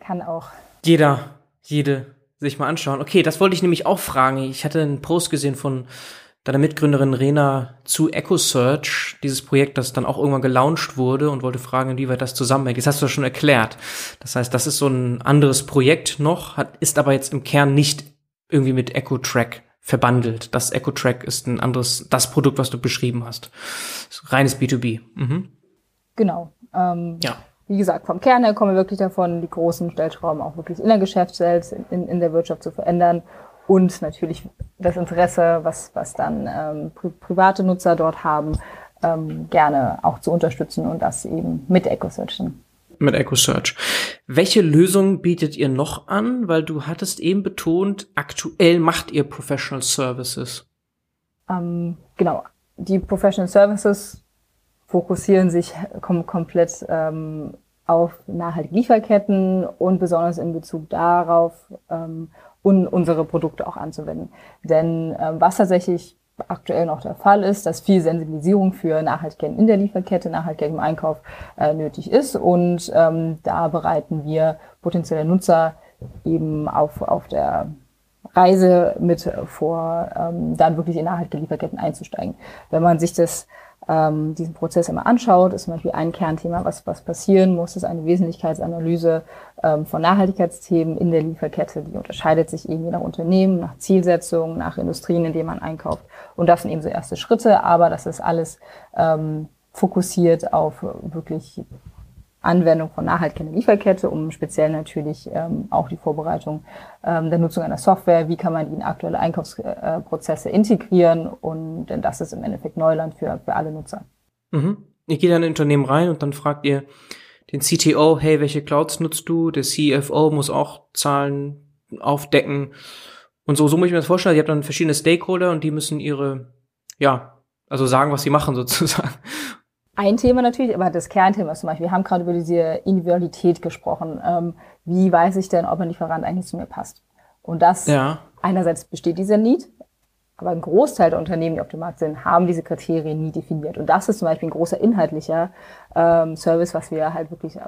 kann auch jeder, jede sich mal anschauen. Okay, das wollte ich nämlich auch fragen. Ich hatte einen Post gesehen von deiner Mitgründerin Rena zu EcoSearch, dieses Projekt, das dann auch irgendwann gelauncht wurde und wollte fragen, inwieweit das zusammenhängt. Das hast du ja schon erklärt. Das heißt, das ist so ein anderes Projekt noch, hat, ist aber jetzt im Kern nicht irgendwie mit EcoTrack verbandelt. Das EcoTrack ist ein anderes, das Produkt, was du beschrieben hast. Reines B2B. Mhm. Genau. Ähm, ja. Wie gesagt, vom Kern her kommen wir wirklich davon, die großen Stellschrauben auch wirklich in der Geschäftswelt, in, in der Wirtschaft zu verändern und natürlich das Interesse, was, was dann ähm, pri private Nutzer dort haben, ähm, gerne auch zu unterstützen und das eben mit EcoSearch. Mit EcoSearch. Welche Lösung bietet ihr noch an? Weil du hattest eben betont, aktuell macht ihr Professional Services. Ähm, genau. Die Professional Services fokussieren sich kom komplett ähm, auf nachhaltige Lieferketten und besonders in Bezug darauf, ähm, und unsere Produkte auch anzuwenden. Denn ähm, was tatsächlich aktuell noch der Fall ist, dass viel Sensibilisierung für Nachhaltigkeit in der Lieferkette, Nachhaltigkeit im Einkauf äh, nötig ist. Und ähm, da bereiten wir potenzielle Nutzer eben auf, auf der Reise mit vor, ähm, dann wirklich in nachhaltige Lieferketten einzusteigen. Wenn man sich das ähm, diesen Prozess immer anschaut, ist zum Beispiel ein Kernthema, was, was passieren muss, ist eine Wesentlichkeitsanalyse ähm, von Nachhaltigkeitsthemen in der Lieferkette. Die unterscheidet sich irgendwie nach Unternehmen, nach Zielsetzungen, nach Industrien, in denen man einkauft. Und das sind eben so erste Schritte, aber das ist alles ähm, fokussiert auf wirklich Anwendung von nachhaltiger Lieferkette, um speziell natürlich ähm, auch die Vorbereitung ähm, der Nutzung einer Software, wie kann man die in aktuelle Einkaufsprozesse integrieren und denn das ist im Endeffekt Neuland für, für alle Nutzer. Mhm. Ihr geht in ein Unternehmen rein und dann fragt ihr den CTO, hey, welche Clouds nutzt du? Der CFO muss auch Zahlen aufdecken. Und so, so muss ich mir das vorstellen. Ihr habt dann verschiedene Stakeholder und die müssen ihre, ja, also sagen, was sie machen sozusagen. Ein Thema natürlich, aber das Kernthema ist zum Beispiel, wir haben gerade über diese Individualität gesprochen. Ähm, wie weiß ich denn, ob ein Lieferant eigentlich zu mir passt? Und das ja. einerseits besteht dieser Need, aber ein Großteil der Unternehmen, die auf dem Markt sind, haben diese Kriterien nie definiert. Und das ist zum Beispiel ein großer inhaltlicher ähm, Service, was wir halt wirklich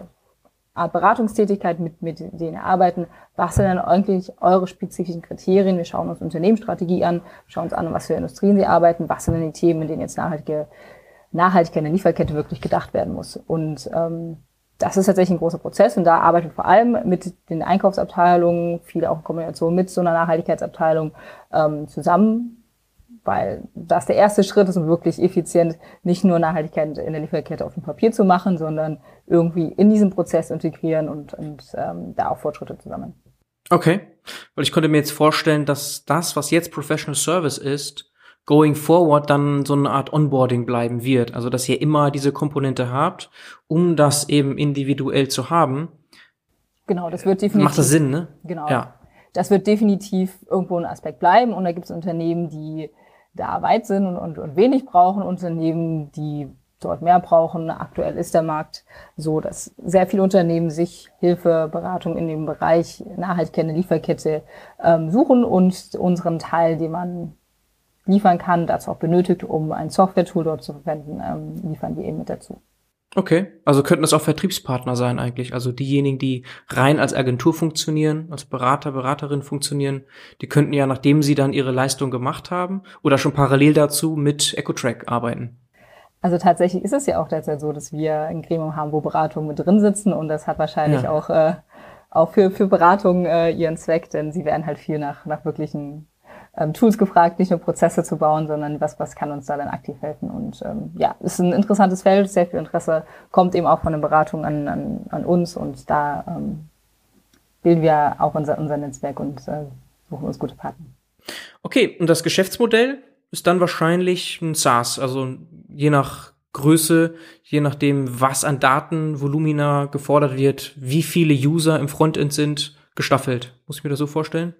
Art Beratungstätigkeit mit, mit denen arbeiten. Was sind denn eigentlich eure spezifischen Kriterien? Wir schauen uns Unternehmensstrategie an, schauen uns an, was für Industrien sie arbeiten, was sind denn die Themen, in denen jetzt nachhaltige Nachhaltigkeit in der Lieferkette wirklich gedacht werden muss. Und ähm, das ist tatsächlich ein großer Prozess und da arbeiten vor allem mit den Einkaufsabteilungen, viel auch in Kombination mit so einer Nachhaltigkeitsabteilung ähm, zusammen, weil das der erste Schritt ist, um wirklich effizient nicht nur Nachhaltigkeit in der Lieferkette auf dem Papier zu machen, sondern irgendwie in diesen Prozess integrieren und, und ähm, da auch Fortschritte zu sammeln. Okay, weil ich konnte mir jetzt vorstellen, dass das, was jetzt Professional Service ist, going forward dann so eine Art Onboarding bleiben wird. Also, dass ihr immer diese Komponente habt, um das eben individuell zu haben. Genau, das wird definitiv. Macht das Sinn, ne? Genau. Ja. Das wird definitiv irgendwo ein Aspekt bleiben. Und da gibt es Unternehmen, die da weit sind und, und, und wenig brauchen, Unternehmen, die dort mehr brauchen. Aktuell ist der Markt so, dass sehr viele Unternehmen sich Hilfe, Beratung in dem Bereich Nachhaltigkeit Lieferkette ähm, suchen und unseren Teil, den man liefern kann, dazu auch benötigt, um ein Software-Tool dort zu verwenden, ähm, liefern wir eben mit dazu. Okay, also könnten das auch Vertriebspartner sein eigentlich. Also diejenigen, die rein als Agentur funktionieren, als Berater, Beraterin funktionieren, die könnten ja, nachdem sie dann ihre Leistung gemacht haben oder schon parallel dazu mit EcoTrack arbeiten. Also tatsächlich ist es ja auch derzeit so, dass wir ein Gremium haben, wo Beratungen mit drin sitzen und das hat wahrscheinlich ja. auch, äh, auch für, für Beratungen äh, ihren Zweck, denn sie werden halt viel nach, nach wirklichen ähm, Tools gefragt, nicht nur Prozesse zu bauen, sondern was, was kann uns da dann aktiv helfen. Und ähm, ja, ist ein interessantes Feld, sehr viel Interesse, kommt eben auch von den Beratungen an, an, an uns und da ähm, bilden wir auch unser, unser Netzwerk und äh, suchen uns gute Partner. Okay, und das Geschäftsmodell ist dann wahrscheinlich ein SaaS, also je nach Größe, je nachdem, was an Datenvolumina gefordert wird, wie viele User im Frontend sind, gestaffelt. Muss ich mir das so vorstellen?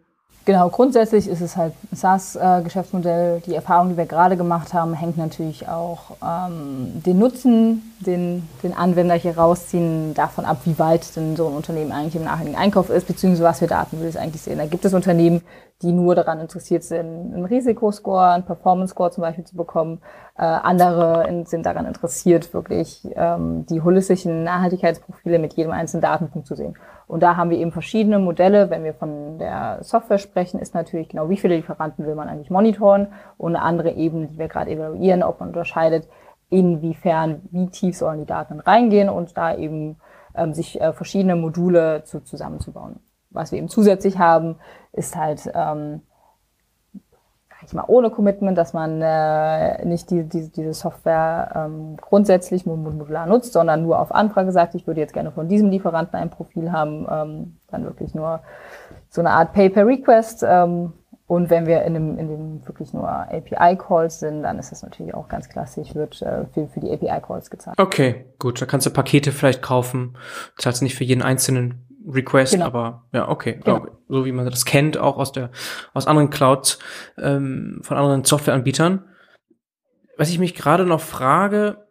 Genau, grundsätzlich ist es halt ein SaaS-Geschäftsmodell. Die Erfahrung, die wir gerade gemacht haben, hängt natürlich auch ähm, den Nutzen, den, den Anwender hier rausziehen, davon ab, wie weit denn so ein Unternehmen eigentlich im nachhaltigen Einkauf ist, beziehungsweise was für Daten will es eigentlich sehen. Da gibt es Unternehmen, die nur daran interessiert sind, einen Risikoscore, einen Performance-Score zum Beispiel zu bekommen. Äh, andere sind daran interessiert, wirklich ähm, die holistischen Nachhaltigkeitsprofile mit jedem einzelnen Datenpunkt zu sehen. Und da haben wir eben verschiedene Modelle. Wenn wir von der Software sprechen, ist natürlich genau, wie viele Lieferanten will man eigentlich monitoren und eine andere Ebene, die wir gerade evaluieren, ob man unterscheidet, inwiefern, wie tief sollen die Daten reingehen und da eben ähm, sich äh, verschiedene Module zu, zusammenzubauen. Was wir eben zusätzlich haben, ist halt ähm, ich mal, ohne Commitment, dass man äh, nicht die, die, diese Software ähm, grundsätzlich modular nutzt, sondern nur auf Anfrage sagt, ich würde jetzt gerne von diesem Lieferanten ein Profil haben, ähm, dann wirklich nur so eine Art Pay-per-Request. Ähm, und wenn wir in dem, in dem wirklich nur API-Calls sind, dann ist das natürlich auch ganz klassisch, wird äh, für, für die API-Calls gezahlt. Okay, gut, da kannst du Pakete vielleicht kaufen, zahlst nicht für jeden einzelnen Request, genau. aber ja, okay, genau. so wie man das kennt, auch aus der aus anderen Clouds ähm, von anderen Softwareanbietern. Was ich mich gerade noch frage,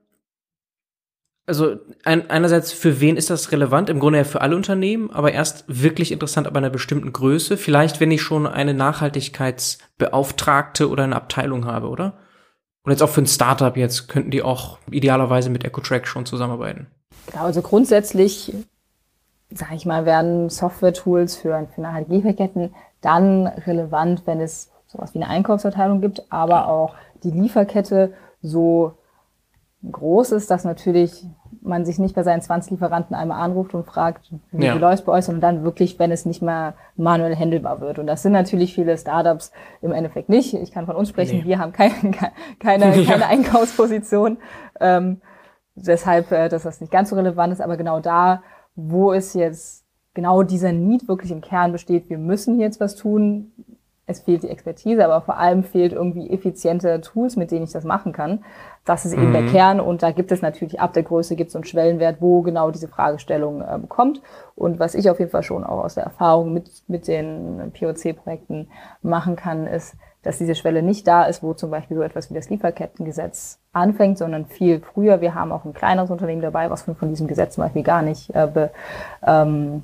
also ein, einerseits für wen ist das relevant? Im Grunde ja für alle Unternehmen, aber erst wirklich interessant ab einer bestimmten Größe. Vielleicht, wenn ich schon eine Nachhaltigkeitsbeauftragte oder eine Abteilung habe, oder? Und jetzt auch für ein Startup jetzt könnten die auch idealerweise mit EcoTrack schon zusammenarbeiten. Genau, also grundsätzlich sage ich mal, werden Software-Tools für, für nachhaltige Lieferketten dann relevant, wenn es sowas wie eine Einkaufsverteilung gibt, aber auch die Lieferkette so groß ist, dass natürlich man sich nicht bei seinen 20 Lieferanten einmal anruft und fragt, wie ja. läuft bei euch, sondern dann wirklich, wenn es nicht mehr manuell handelbar wird. Und das sind natürlich viele Startups im Endeffekt nicht. Ich kann von uns sprechen, nee. wir haben keine, keine, keine ja. Einkaufsposition. Ähm, deshalb, äh, dass das nicht ganz so relevant ist, aber genau da, wo es jetzt genau dieser Need wirklich im Kern besteht, wir müssen jetzt was tun, es fehlt die Expertise, aber vor allem fehlt irgendwie effiziente Tools, mit denen ich das machen kann. Das ist eben der mhm. Kern und da gibt es natürlich ab der Größe gibt es einen Schwellenwert, wo genau diese Fragestellung äh, kommt. Und was ich auf jeden Fall schon auch aus der Erfahrung mit, mit den POC-Projekten machen kann, ist, dass diese Schwelle nicht da ist, wo zum Beispiel so etwas wie das Lieferkettengesetz anfängt, sondern viel früher. Wir haben auch ein kleineres Unternehmen dabei, was von, von diesem Gesetz zum Beispiel gar nicht äh, be, ähm,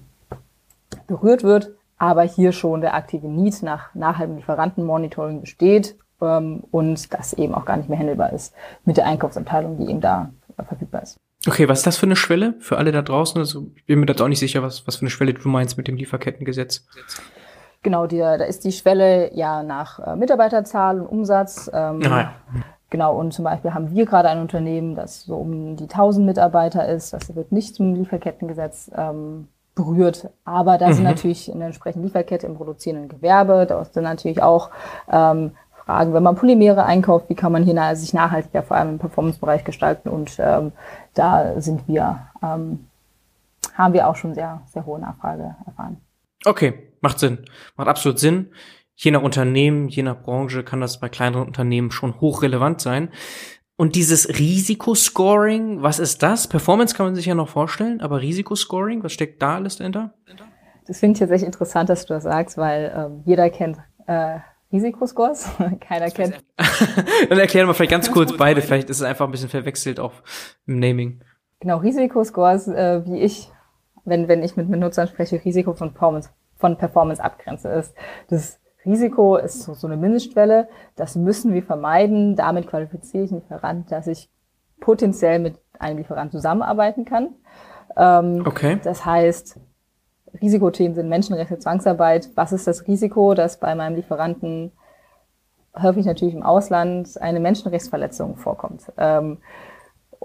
berührt wird aber hier schon der aktive Need nach nachhaltigem Lieferantenmonitoring besteht ähm, und das eben auch gar nicht mehr handelbar ist mit der Einkaufsabteilung, die eben da verfügbar ist. Okay, was ist das für eine Schwelle für alle da draußen? Also ich bin mir da auch nicht sicher, was, was für eine Schwelle du meinst mit dem Lieferkettengesetz. Genau, die, da ist die Schwelle ja nach äh, Mitarbeiterzahl und Umsatz. Ähm, ah, ja. Genau, und zum Beispiel haben wir gerade ein Unternehmen, das so um die 1000 Mitarbeiter ist. Das wird nicht zum Lieferkettengesetz ähm, berührt. Aber da mhm. sind natürlich eine entsprechende Lieferkette im produzierenden Gewerbe. Da sind natürlich auch ähm, Fragen, wenn man Polymere einkauft, wie kann man hier sich nachhaltiger vor allem im Performance-Bereich gestalten? Und ähm, da sind wir, ähm, haben wir auch schon sehr, sehr hohe Nachfrage erfahren. Okay, macht Sinn. Macht absolut Sinn. Je nach Unternehmen, je nach Branche kann das bei kleineren Unternehmen schon hochrelevant sein. Und dieses Risikoscoring, was ist das? Performance kann man sich ja noch vorstellen, aber Risikoscoring, was steckt da alles dahinter? Das finde ich tatsächlich interessant, dass du das sagst, weil ähm, jeder kennt äh, Risikoscores, keiner kennt. Dann erklären wir vielleicht ganz kurz beide, vielleicht ist es einfach ein bisschen verwechselt auch im Naming. Genau, Risikoscores, äh, wie ich, wenn, wenn ich mit Benutzern spreche, Risiko von Performance, von Performance abgrenze, ist das Risiko ist so, so eine Mindestschwelle. Das müssen wir vermeiden. Damit qualifiziere ich einen Lieferant, dass ich potenziell mit einem Lieferant zusammenarbeiten kann. Ähm, okay. Das heißt, Risikothemen sind Menschenrechte, Zwangsarbeit. Was ist das Risiko, dass bei meinem Lieferanten häufig natürlich im Ausland eine Menschenrechtsverletzung vorkommt? Ähm,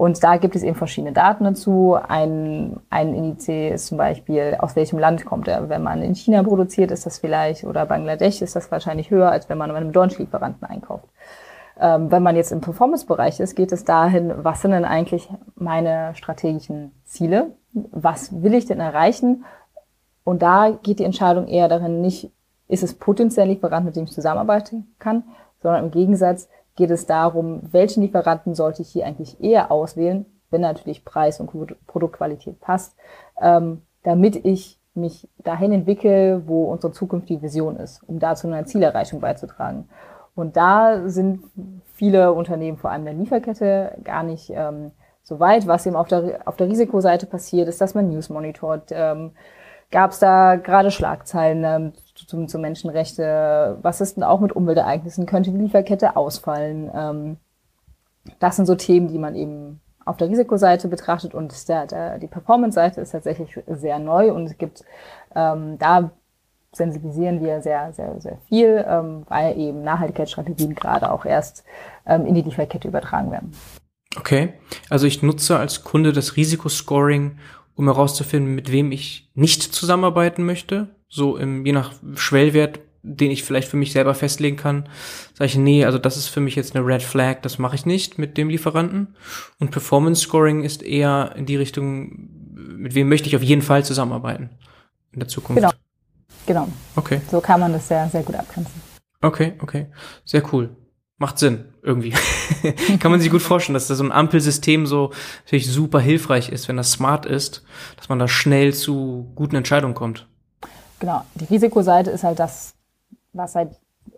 und da gibt es eben verschiedene Daten dazu. Ein, ein Indiz ist zum Beispiel, aus welchem Land kommt er. Wenn man in China produziert, ist das vielleicht, oder Bangladesch ist das wahrscheinlich höher, als wenn man bei einem deutschen Lieferanten einkauft. Ähm, wenn man jetzt im Performance-Bereich ist, geht es dahin, was sind denn eigentlich meine strategischen Ziele? Was will ich denn erreichen? Und da geht die Entscheidung eher darin, nicht, ist es potenziell Lieferant, mit dem ich zusammenarbeiten kann, sondern im Gegensatz, geht es darum, welchen Lieferanten sollte ich hier eigentlich eher auswählen, wenn natürlich Preis und Produktqualität passt, ähm, damit ich mich dahin entwickle, wo unsere zukünftige Vision ist, um dazu einer Zielerreichung beizutragen. Und da sind viele Unternehmen, vor allem der Lieferkette, gar nicht ähm, so weit. Was eben auf der, auf der Risikoseite passiert, ist, dass man News monitort. Ähm, Gab es da gerade Schlagzeilen ähm, zum, zum Menschenrechte? Was ist denn auch mit Umweltereignissen? Könnte die Lieferkette ausfallen? Ähm, das sind so Themen, die man eben auf der Risikoseite betrachtet und der, der, die Performance-Seite ist tatsächlich sehr neu und es gibt ähm, da sensibilisieren wir sehr, sehr, sehr viel, ähm, weil eben Nachhaltigkeitsstrategien gerade auch erst ähm, in die Lieferkette übertragen werden. Okay, also ich nutze als Kunde das Risikoscoring, um herauszufinden, mit wem ich nicht zusammenarbeiten möchte. So im, je nach Schwellwert, den ich vielleicht für mich selber festlegen kann, sage ich, nee, also das ist für mich jetzt eine Red Flag, das mache ich nicht mit dem Lieferanten. Und Performance Scoring ist eher in die Richtung, mit wem möchte ich auf jeden Fall zusammenarbeiten in der Zukunft. Genau. Genau. Okay. So kann man das sehr, sehr gut abgrenzen. Okay, okay. Sehr cool. Macht Sinn, irgendwie. Kann man sich gut vorstellen, dass da so ein Ampelsystem so natürlich super hilfreich ist, wenn das smart ist, dass man da schnell zu guten Entscheidungen kommt. Genau. Die Risikoseite ist halt das, was halt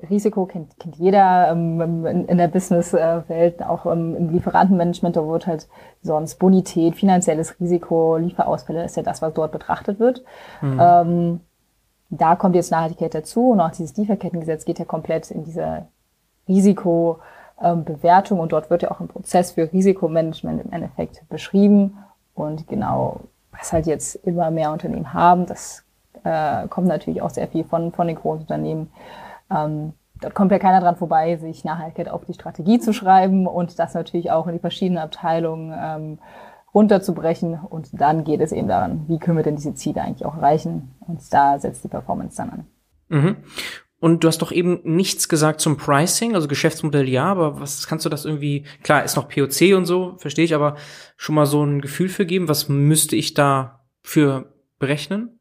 Risiko kennt, kennt jeder ähm, in, in, der Businesswelt, auch ähm, im Lieferantenmanagement, da wird halt sonst Bonität, finanzielles Risiko, Lieferausfälle ist ja das, was dort betrachtet wird. Mhm. Ähm, da kommt jetzt Nachhaltigkeit dazu und auch dieses Lieferkettengesetz geht ja komplett in diese Risikobewertung und dort wird ja auch ein Prozess für Risikomanagement im Endeffekt beschrieben und genau, was halt jetzt immer mehr Unternehmen haben, das äh, kommt natürlich auch sehr viel von, von den großen Unternehmen. Ähm, dort kommt ja keiner dran vorbei, sich Nachhaltigkeit auf die Strategie zu schreiben und das natürlich auch in die verschiedenen Abteilungen ähm, runterzubrechen. Und dann geht es eben daran, wie können wir denn diese Ziele eigentlich auch erreichen? Und da setzt die Performance dann an. Mhm. Und du hast doch eben nichts gesagt zum Pricing, also Geschäftsmodell ja, aber was kannst du das irgendwie, klar, ist noch POC und so, verstehe ich, aber schon mal so ein Gefühl für geben, was müsste ich da für berechnen?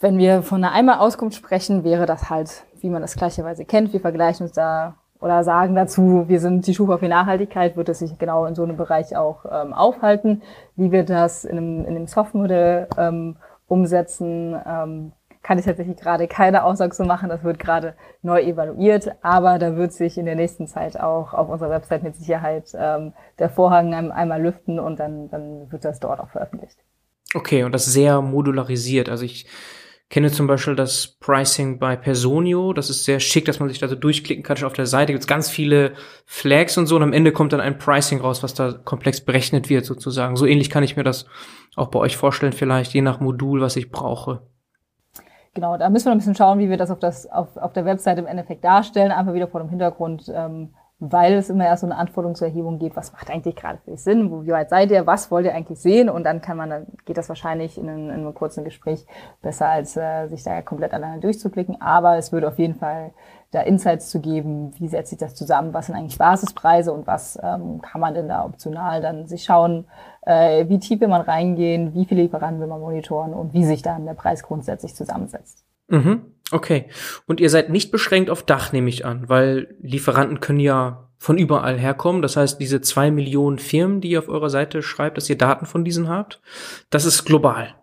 Wenn wir von einer Einmalauskunft sprechen, wäre das halt, wie man das gleicherweise kennt. Wir vergleichen uns da oder sagen dazu, wir sind die Schufa für Nachhaltigkeit, wird es sich genau in so einem Bereich auch ähm, aufhalten. Wie wir das in einem, in einem Softmodell ähm, umsetzen, ähm, kann ich tatsächlich gerade keine Aussage zu machen. Das wird gerade neu evaluiert, aber da wird sich in der nächsten Zeit auch auf unserer Website mit Sicherheit ähm, der Vorhang einmal lüften und dann, dann wird das dort auch veröffentlicht. Okay, und das sehr modularisiert. Also ich kenne zum Beispiel das Pricing bei Personio. Das ist sehr schick, dass man sich da so durchklicken kann. Auf der Seite gibt es ganz viele Flags und so. Und am Ende kommt dann ein Pricing raus, was da komplex berechnet wird sozusagen. So ähnlich kann ich mir das auch bei euch vorstellen, vielleicht je nach Modul, was ich brauche. Genau, da müssen wir ein bisschen schauen, wie wir das auf, das, auf, auf der Webseite im Endeffekt darstellen. Einfach wieder vor dem Hintergrund, ähm, weil es immer erst so eine Anforderungserhebung gibt, was macht eigentlich gerade für Sinn, wo, wie weit seid ihr, was wollt ihr eigentlich sehen? Und dann kann man, dann geht das wahrscheinlich in einem, in einem kurzen Gespräch besser, als äh, sich da komplett alleine durchzuklicken, aber es würde auf jeden Fall da Insights zu geben, wie setzt sich das zusammen, was sind eigentlich Basispreise? Und was ähm, kann man denn da optional dann sich schauen, äh, wie tief will man reingehen, wie viele Lieferanten will man monitoren? Und wie sich dann der Preis grundsätzlich zusammensetzt. Mhm. Okay. Und ihr seid nicht beschränkt auf Dach, nehme ich an, weil Lieferanten können ja von überall herkommen. Das heißt, diese zwei Millionen Firmen, die ihr auf eurer Seite schreibt, dass ihr Daten von diesen habt, das ist global.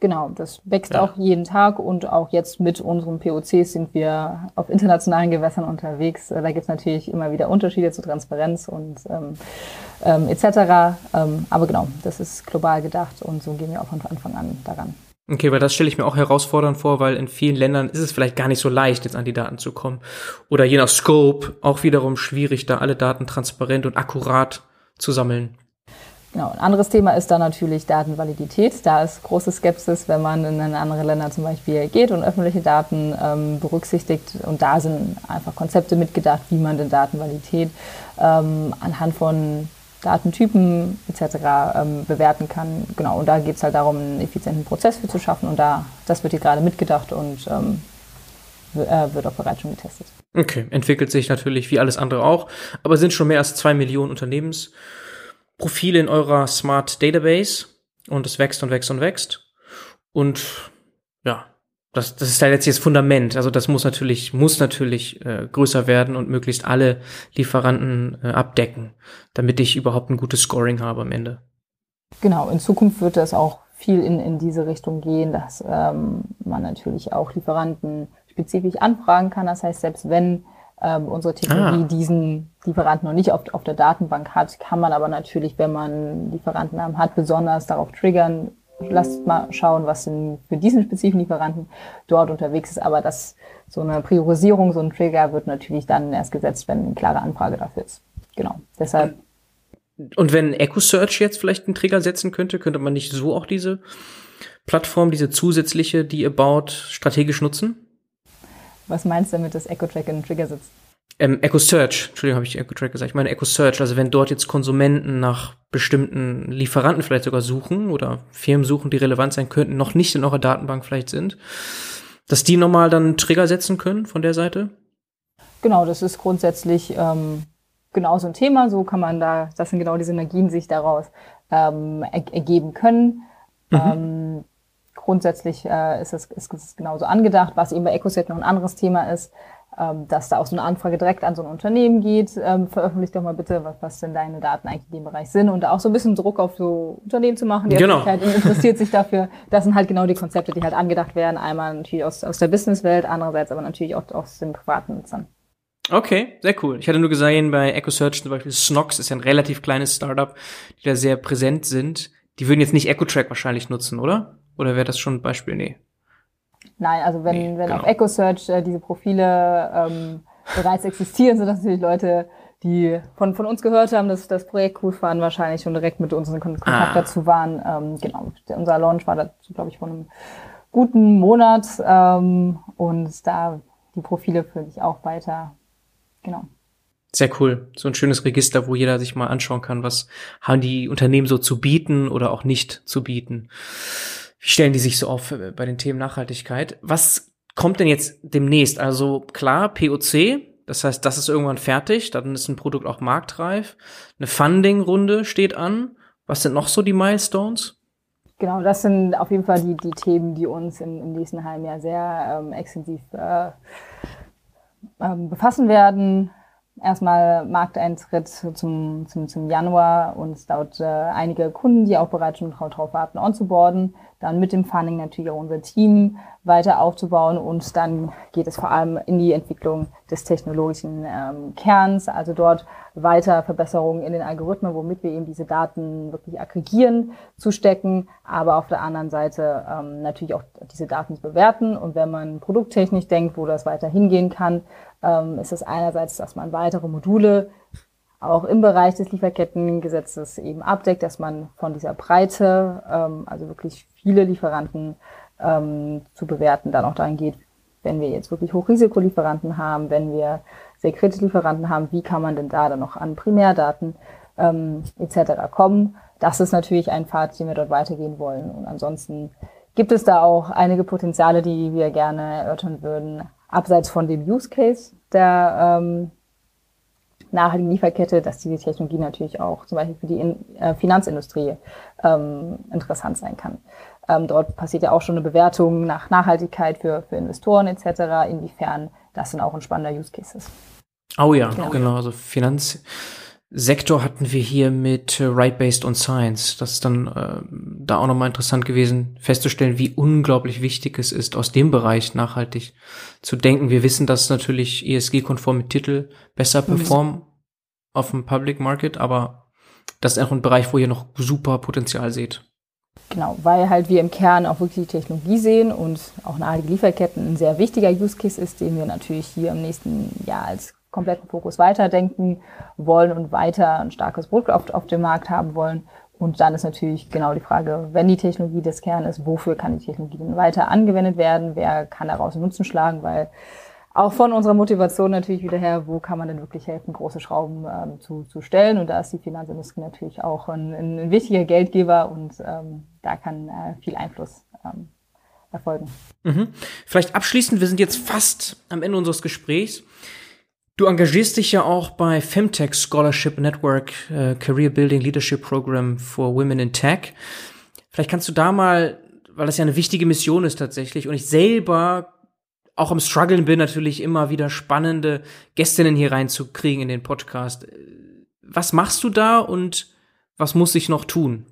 Genau, das wächst ja. auch jeden Tag und auch jetzt mit unseren POCs sind wir auf internationalen Gewässern unterwegs. Da gibt es natürlich immer wieder Unterschiede zur Transparenz und ähm, ähm, etc. Ähm, aber genau, das ist global gedacht und so gehen wir auch von Anfang an daran. Okay, weil das stelle ich mir auch herausfordernd vor, weil in vielen Ländern ist es vielleicht gar nicht so leicht, jetzt an die Daten zu kommen. Oder je nach Scope auch wiederum schwierig, da alle Daten transparent und akkurat zu sammeln. Genau, ein anderes Thema ist da natürlich Datenvalidität. Da ist große Skepsis, wenn man in andere Länder zum Beispiel geht und öffentliche Daten ähm, berücksichtigt. Und da sind einfach Konzepte mitgedacht, wie man denn Datenvalidität ähm, anhand von Datentypen etc. Ähm, bewerten kann. Genau, und da geht es halt darum, einen effizienten Prozess für zu schaffen und da, das wird hier gerade mitgedacht und ähm, äh, wird auch bereits schon getestet. Okay, entwickelt sich natürlich wie alles andere auch, aber sind schon mehr als zwei Millionen Unternehmensprofile in eurer Smart Database und es wächst und wächst und wächst. Und ja, das, das ist ja letztlich das Fundament. Also das muss natürlich, muss natürlich äh, größer werden und möglichst alle Lieferanten äh, abdecken, damit ich überhaupt ein gutes Scoring habe am Ende. Genau, in Zukunft wird das auch viel in, in diese Richtung gehen, dass ähm, man natürlich auch Lieferanten spezifisch anfragen kann. Das heißt, selbst wenn ähm, unsere Technologie ah. diesen Lieferanten noch nicht auf, auf der Datenbank hat, kann man aber natürlich, wenn man Lieferantennamen hat, besonders darauf triggern, lasst mal schauen, was denn für diesen spezifischen Lieferanten dort unterwegs ist. Aber das, so eine Priorisierung, so ein Trigger wird natürlich dann erst gesetzt, wenn eine klare Anfrage dafür ist. Genau. Deshalb. Und wenn EcoSearch jetzt vielleicht einen Trigger setzen könnte, könnte man nicht so auch diese Plattform, diese zusätzliche, die ihr baut, strategisch nutzen? Was meinst du damit, dass EcoTrack einen Trigger setzt? Ähm, Echo Search, Entschuldigung, habe ich Echo Track gesagt. Ich meine Echo Search, also wenn dort jetzt Konsumenten nach bestimmten Lieferanten vielleicht sogar suchen oder Firmen suchen, die relevant sein könnten, noch nicht in eurer Datenbank vielleicht sind, dass die nochmal dann Trigger setzen können von der Seite? Genau, das ist grundsätzlich ähm, genau so ein Thema. So kann man da, das sind genau die Synergien, die sich daraus ähm, er ergeben können. Mhm. Ähm, grundsätzlich äh, ist, es, ist es genauso angedacht. Was eben bei EcoSet noch ein anderes Thema ist, dass da auch so eine Anfrage direkt an so ein Unternehmen geht, ähm, veröffentlicht doch mal bitte, was, was denn deine Daten eigentlich in dem Bereich sind und auch so ein bisschen Druck auf so Unternehmen zu machen. Die genau. interessiert sich dafür. Das sind halt genau die Konzepte, die halt angedacht werden. Einmal natürlich aus, aus der Businesswelt, andererseits aber natürlich auch aus den privaten Nutzern. Okay, sehr cool. Ich hatte nur gesehen, bei EcoSearch zum Beispiel Snox ist ja ein relativ kleines Startup, die da sehr präsent sind. Die würden jetzt nicht EcoTrack wahrscheinlich nutzen, oder? Oder wäre das schon ein Beispiel? Nee. Nein, also wenn, nee, wenn genau. auf EcoSearch äh, diese Profile ähm, bereits existieren, sind das natürlich Leute, die von, von uns gehört haben, dass das Projekt cool fanden, wahrscheinlich schon direkt mit uns in Kontakt ah. dazu waren. Ähm, genau, unser Launch war dazu, glaube ich, vor einem guten Monat ähm, und da die Profile fühle ich auch weiter. Genau. Sehr cool. So ein schönes Register, wo jeder sich mal anschauen kann, was haben die Unternehmen so zu bieten oder auch nicht zu bieten. Wie stellen die sich so auf äh, bei den Themen Nachhaltigkeit? Was kommt denn jetzt demnächst? Also klar, POC, das heißt, das ist irgendwann fertig, dann ist ein Produkt auch marktreif. Eine Funding-Runde steht an. Was sind noch so die Milestones? Genau, das sind auf jeden Fall die, die Themen, die uns im, im nächsten halben Jahr sehr ähm, extensiv äh, ähm, befassen werden erstmal Markteintritt zum, zum, zum Januar und es dauert äh, einige Kunden, die auch bereits schon drauf warten, onzuboarden. Dann mit dem Funding natürlich auch unser Team weiter aufzubauen und dann geht es vor allem in die Entwicklung des technologischen ähm, Kerns, also dort weiter Verbesserungen in den Algorithmen, womit wir eben diese Daten wirklich aggregieren, zu stecken, aber auf der anderen Seite ähm, natürlich auch diese Daten zu bewerten. Und wenn man produkttechnisch denkt, wo das weiter hingehen kann, ähm, ist es einerseits, dass man weitere Module auch im Bereich des Lieferkettengesetzes eben abdeckt, dass man von dieser Breite, ähm, also wirklich viele Lieferanten ähm, zu bewerten, dann auch dahin geht, wenn wir jetzt wirklich Hochrisikolieferanten haben, wenn wir sehr kritische Lieferanten haben, wie kann man denn da dann noch an Primärdaten ähm, etc. kommen. Das ist natürlich ein Pfad, den wir dort weitergehen wollen. Und ansonsten gibt es da auch einige Potenziale, die wir gerne erörtern würden, abseits von dem Use Case der ähm, nachhaltigen Lieferkette, dass diese Technologie natürlich auch zum Beispiel für die In äh, Finanzindustrie ähm, interessant sein kann. Ähm, dort passiert ja auch schon eine Bewertung nach Nachhaltigkeit für, für Investoren etc., inwiefern das dann auch ein spannender Use Case ist. Oh ja, genau. genau. Also Finanz, Sektor hatten wir hier mit äh, Right Based on Science. Das ist dann äh, da auch nochmal interessant gewesen, festzustellen, wie unglaublich wichtig es ist, aus dem Bereich nachhaltig zu denken. Wir wissen, dass natürlich ESG-konforme Titel besser performen auf dem Public Market, aber das ist auch ein Bereich, wo ihr noch super Potenzial seht. Genau, weil halt wir im Kern auch wirklich die Technologie sehen und auch nachhaltige Lieferketten ein sehr wichtiger Use Case ist, den wir natürlich hier im nächsten Jahr als kompletten Fokus weiterdenken wollen und weiter ein starkes Produkt auf, dem Markt haben wollen. Und dann ist natürlich genau die Frage, wenn die Technologie das Kern ist, wofür kann die Technologie denn weiter angewendet werden? Wer kann daraus Nutzen schlagen? Weil auch von unserer Motivation natürlich wieder her, wo kann man denn wirklich helfen, große Schrauben ähm, zu, zu stellen? Und da ist die Finanzindustrie natürlich auch ein, ein wichtiger Geldgeber und ähm, da kann äh, viel Einfluss ähm, erfolgen. Mhm. Vielleicht abschließend, wir sind jetzt fast am Ende unseres Gesprächs. Du engagierst dich ja auch bei Femtech Scholarship Network äh, Career Building Leadership Program for Women in Tech. Vielleicht kannst du da mal, weil das ja eine wichtige Mission ist tatsächlich und ich selber auch am struggeln bin, natürlich immer wieder spannende Gästinnen hier reinzukriegen in den Podcast. Was machst du da und was muss ich noch tun?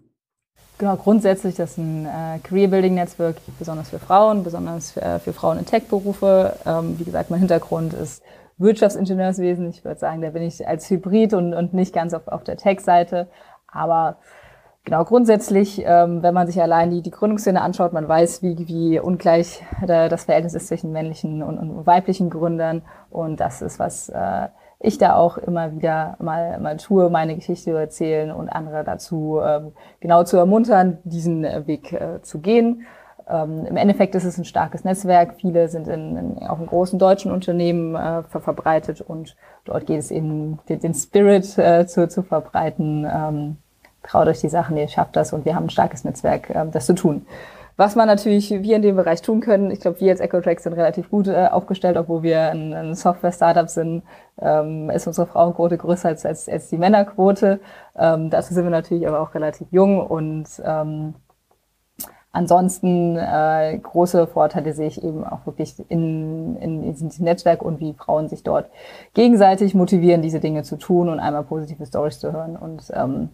Genau, grundsätzlich das ist ein äh, Career Building Netzwerk, besonders für Frauen, besonders für, äh, für Frauen in Tech-Berufe. Ähm, wie gesagt, mein Hintergrund ist Wirtschaftsingenieurswesen. Ich würde sagen, da bin ich als Hybrid und, und nicht ganz auf, auf der Tech-Seite. Aber genau, grundsätzlich, ähm, wenn man sich allein die, die Gründungsszene anschaut, man weiß, wie, wie ungleich da, das Verhältnis ist zwischen männlichen und, und weiblichen Gründern. Und das ist, was äh, ich da auch immer wieder mal, mal tue, meine Geschichte zu erzählen und andere dazu ähm, genau zu ermuntern, diesen Weg äh, zu gehen. Ähm, Im Endeffekt ist es ein starkes Netzwerk. Viele sind in, in auch in großen deutschen Unternehmen äh, ver verbreitet und dort geht es eben, den, den Spirit äh, zu, zu verbreiten. Ähm, traut euch die Sachen, ihr schafft das und wir haben ein starkes Netzwerk, äh, das zu tun. Was man natürlich wir in dem Bereich tun können, ich glaube, wir als EcoTrack sind relativ gut äh, aufgestellt, obwohl wir ein, ein Software-Startup sind, ähm, ist unsere Frauenquote größer als, als, als die Männerquote. Ähm, dazu sind wir natürlich aber auch relativ jung und ähm, Ansonsten äh, große Vorteile sehe ich eben auch wirklich in, in, in diesem Netzwerk und wie Frauen sich dort gegenseitig motivieren, diese Dinge zu tun und einmal positive Stories zu hören. Und ähm,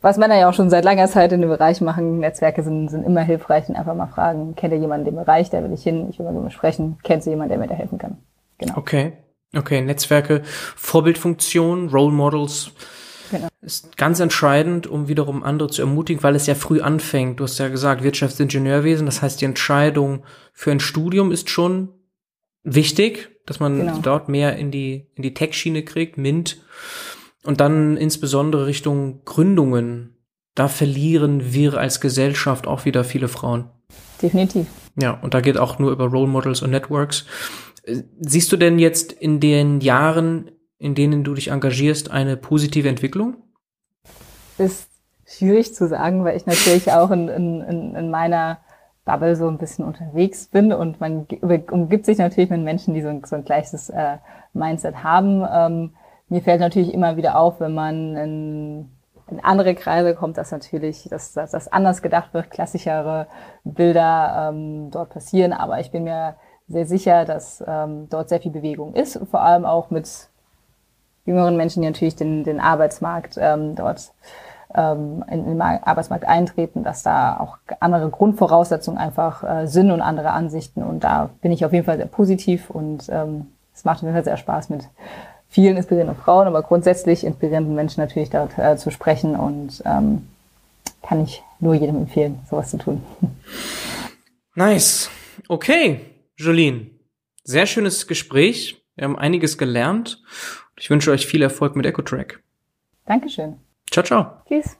was Männer ja auch schon seit langer Zeit in dem Bereich machen, Netzwerke sind, sind immer hilfreich und einfach mal fragen, kennt ihr jemanden in dem Bereich, der will ich hin, ich will mal mit ihm sprechen, kennst du jemanden, der mir da helfen kann? Genau. Okay. Okay, Netzwerke, Vorbildfunktion, Role Models, Genau. Ist ganz entscheidend, um wiederum andere zu ermutigen, weil es ja früh anfängt. Du hast ja gesagt, Wirtschaftsingenieurwesen, das heißt, die Entscheidung für ein Studium ist schon wichtig, dass man genau. dort mehr in die, in die Tech-Schiene kriegt, MINT. Und dann insbesondere Richtung Gründungen. Da verlieren wir als Gesellschaft auch wieder viele Frauen. Definitiv. Ja, und da geht auch nur über Role Models und Networks. Siehst du denn jetzt in den Jahren in denen du dich engagierst, eine positive Entwicklung? Ist schwierig zu sagen, weil ich natürlich auch in, in, in meiner Bubble so ein bisschen unterwegs bin und man umgibt sich natürlich mit Menschen, die so ein, so ein gleiches äh, Mindset haben. Ähm, mir fällt natürlich immer wieder auf, wenn man in, in andere Kreise kommt, dass natürlich, dass, dass, dass anders gedacht wird, klassischere Bilder ähm, dort passieren. Aber ich bin mir sehr sicher, dass ähm, dort sehr viel Bewegung ist, vor allem auch mit jüngeren Menschen, die natürlich den, den Arbeitsmarkt ähm, dort ähm, in, den Arbeitsmarkt eintreten, dass da auch andere Grundvoraussetzungen einfach äh, sind und andere Ansichten. Und da bin ich auf jeden Fall sehr positiv und ähm, es macht mir sehr Spaß mit vielen inspirierenden Frauen, aber grundsätzlich inspirierenden Menschen natürlich dort äh, zu sprechen und ähm, kann ich nur jedem empfehlen, sowas zu tun. Nice. Okay, Jolene. Sehr schönes Gespräch. Wir haben einiges gelernt. Ich wünsche euch viel Erfolg mit EcoTrack. Dankeschön. Ciao, ciao. Tschüss.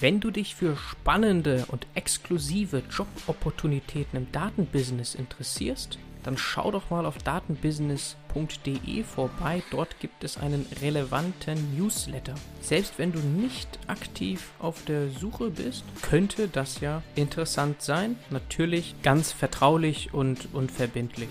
Wenn du dich für spannende und exklusive Jobopportunitäten im Datenbusiness interessierst, dann schau doch mal auf datenbusiness.de vorbei. Dort gibt es einen relevanten Newsletter. Selbst wenn du nicht aktiv auf der Suche bist, könnte das ja interessant sein. Natürlich ganz vertraulich und unverbindlich.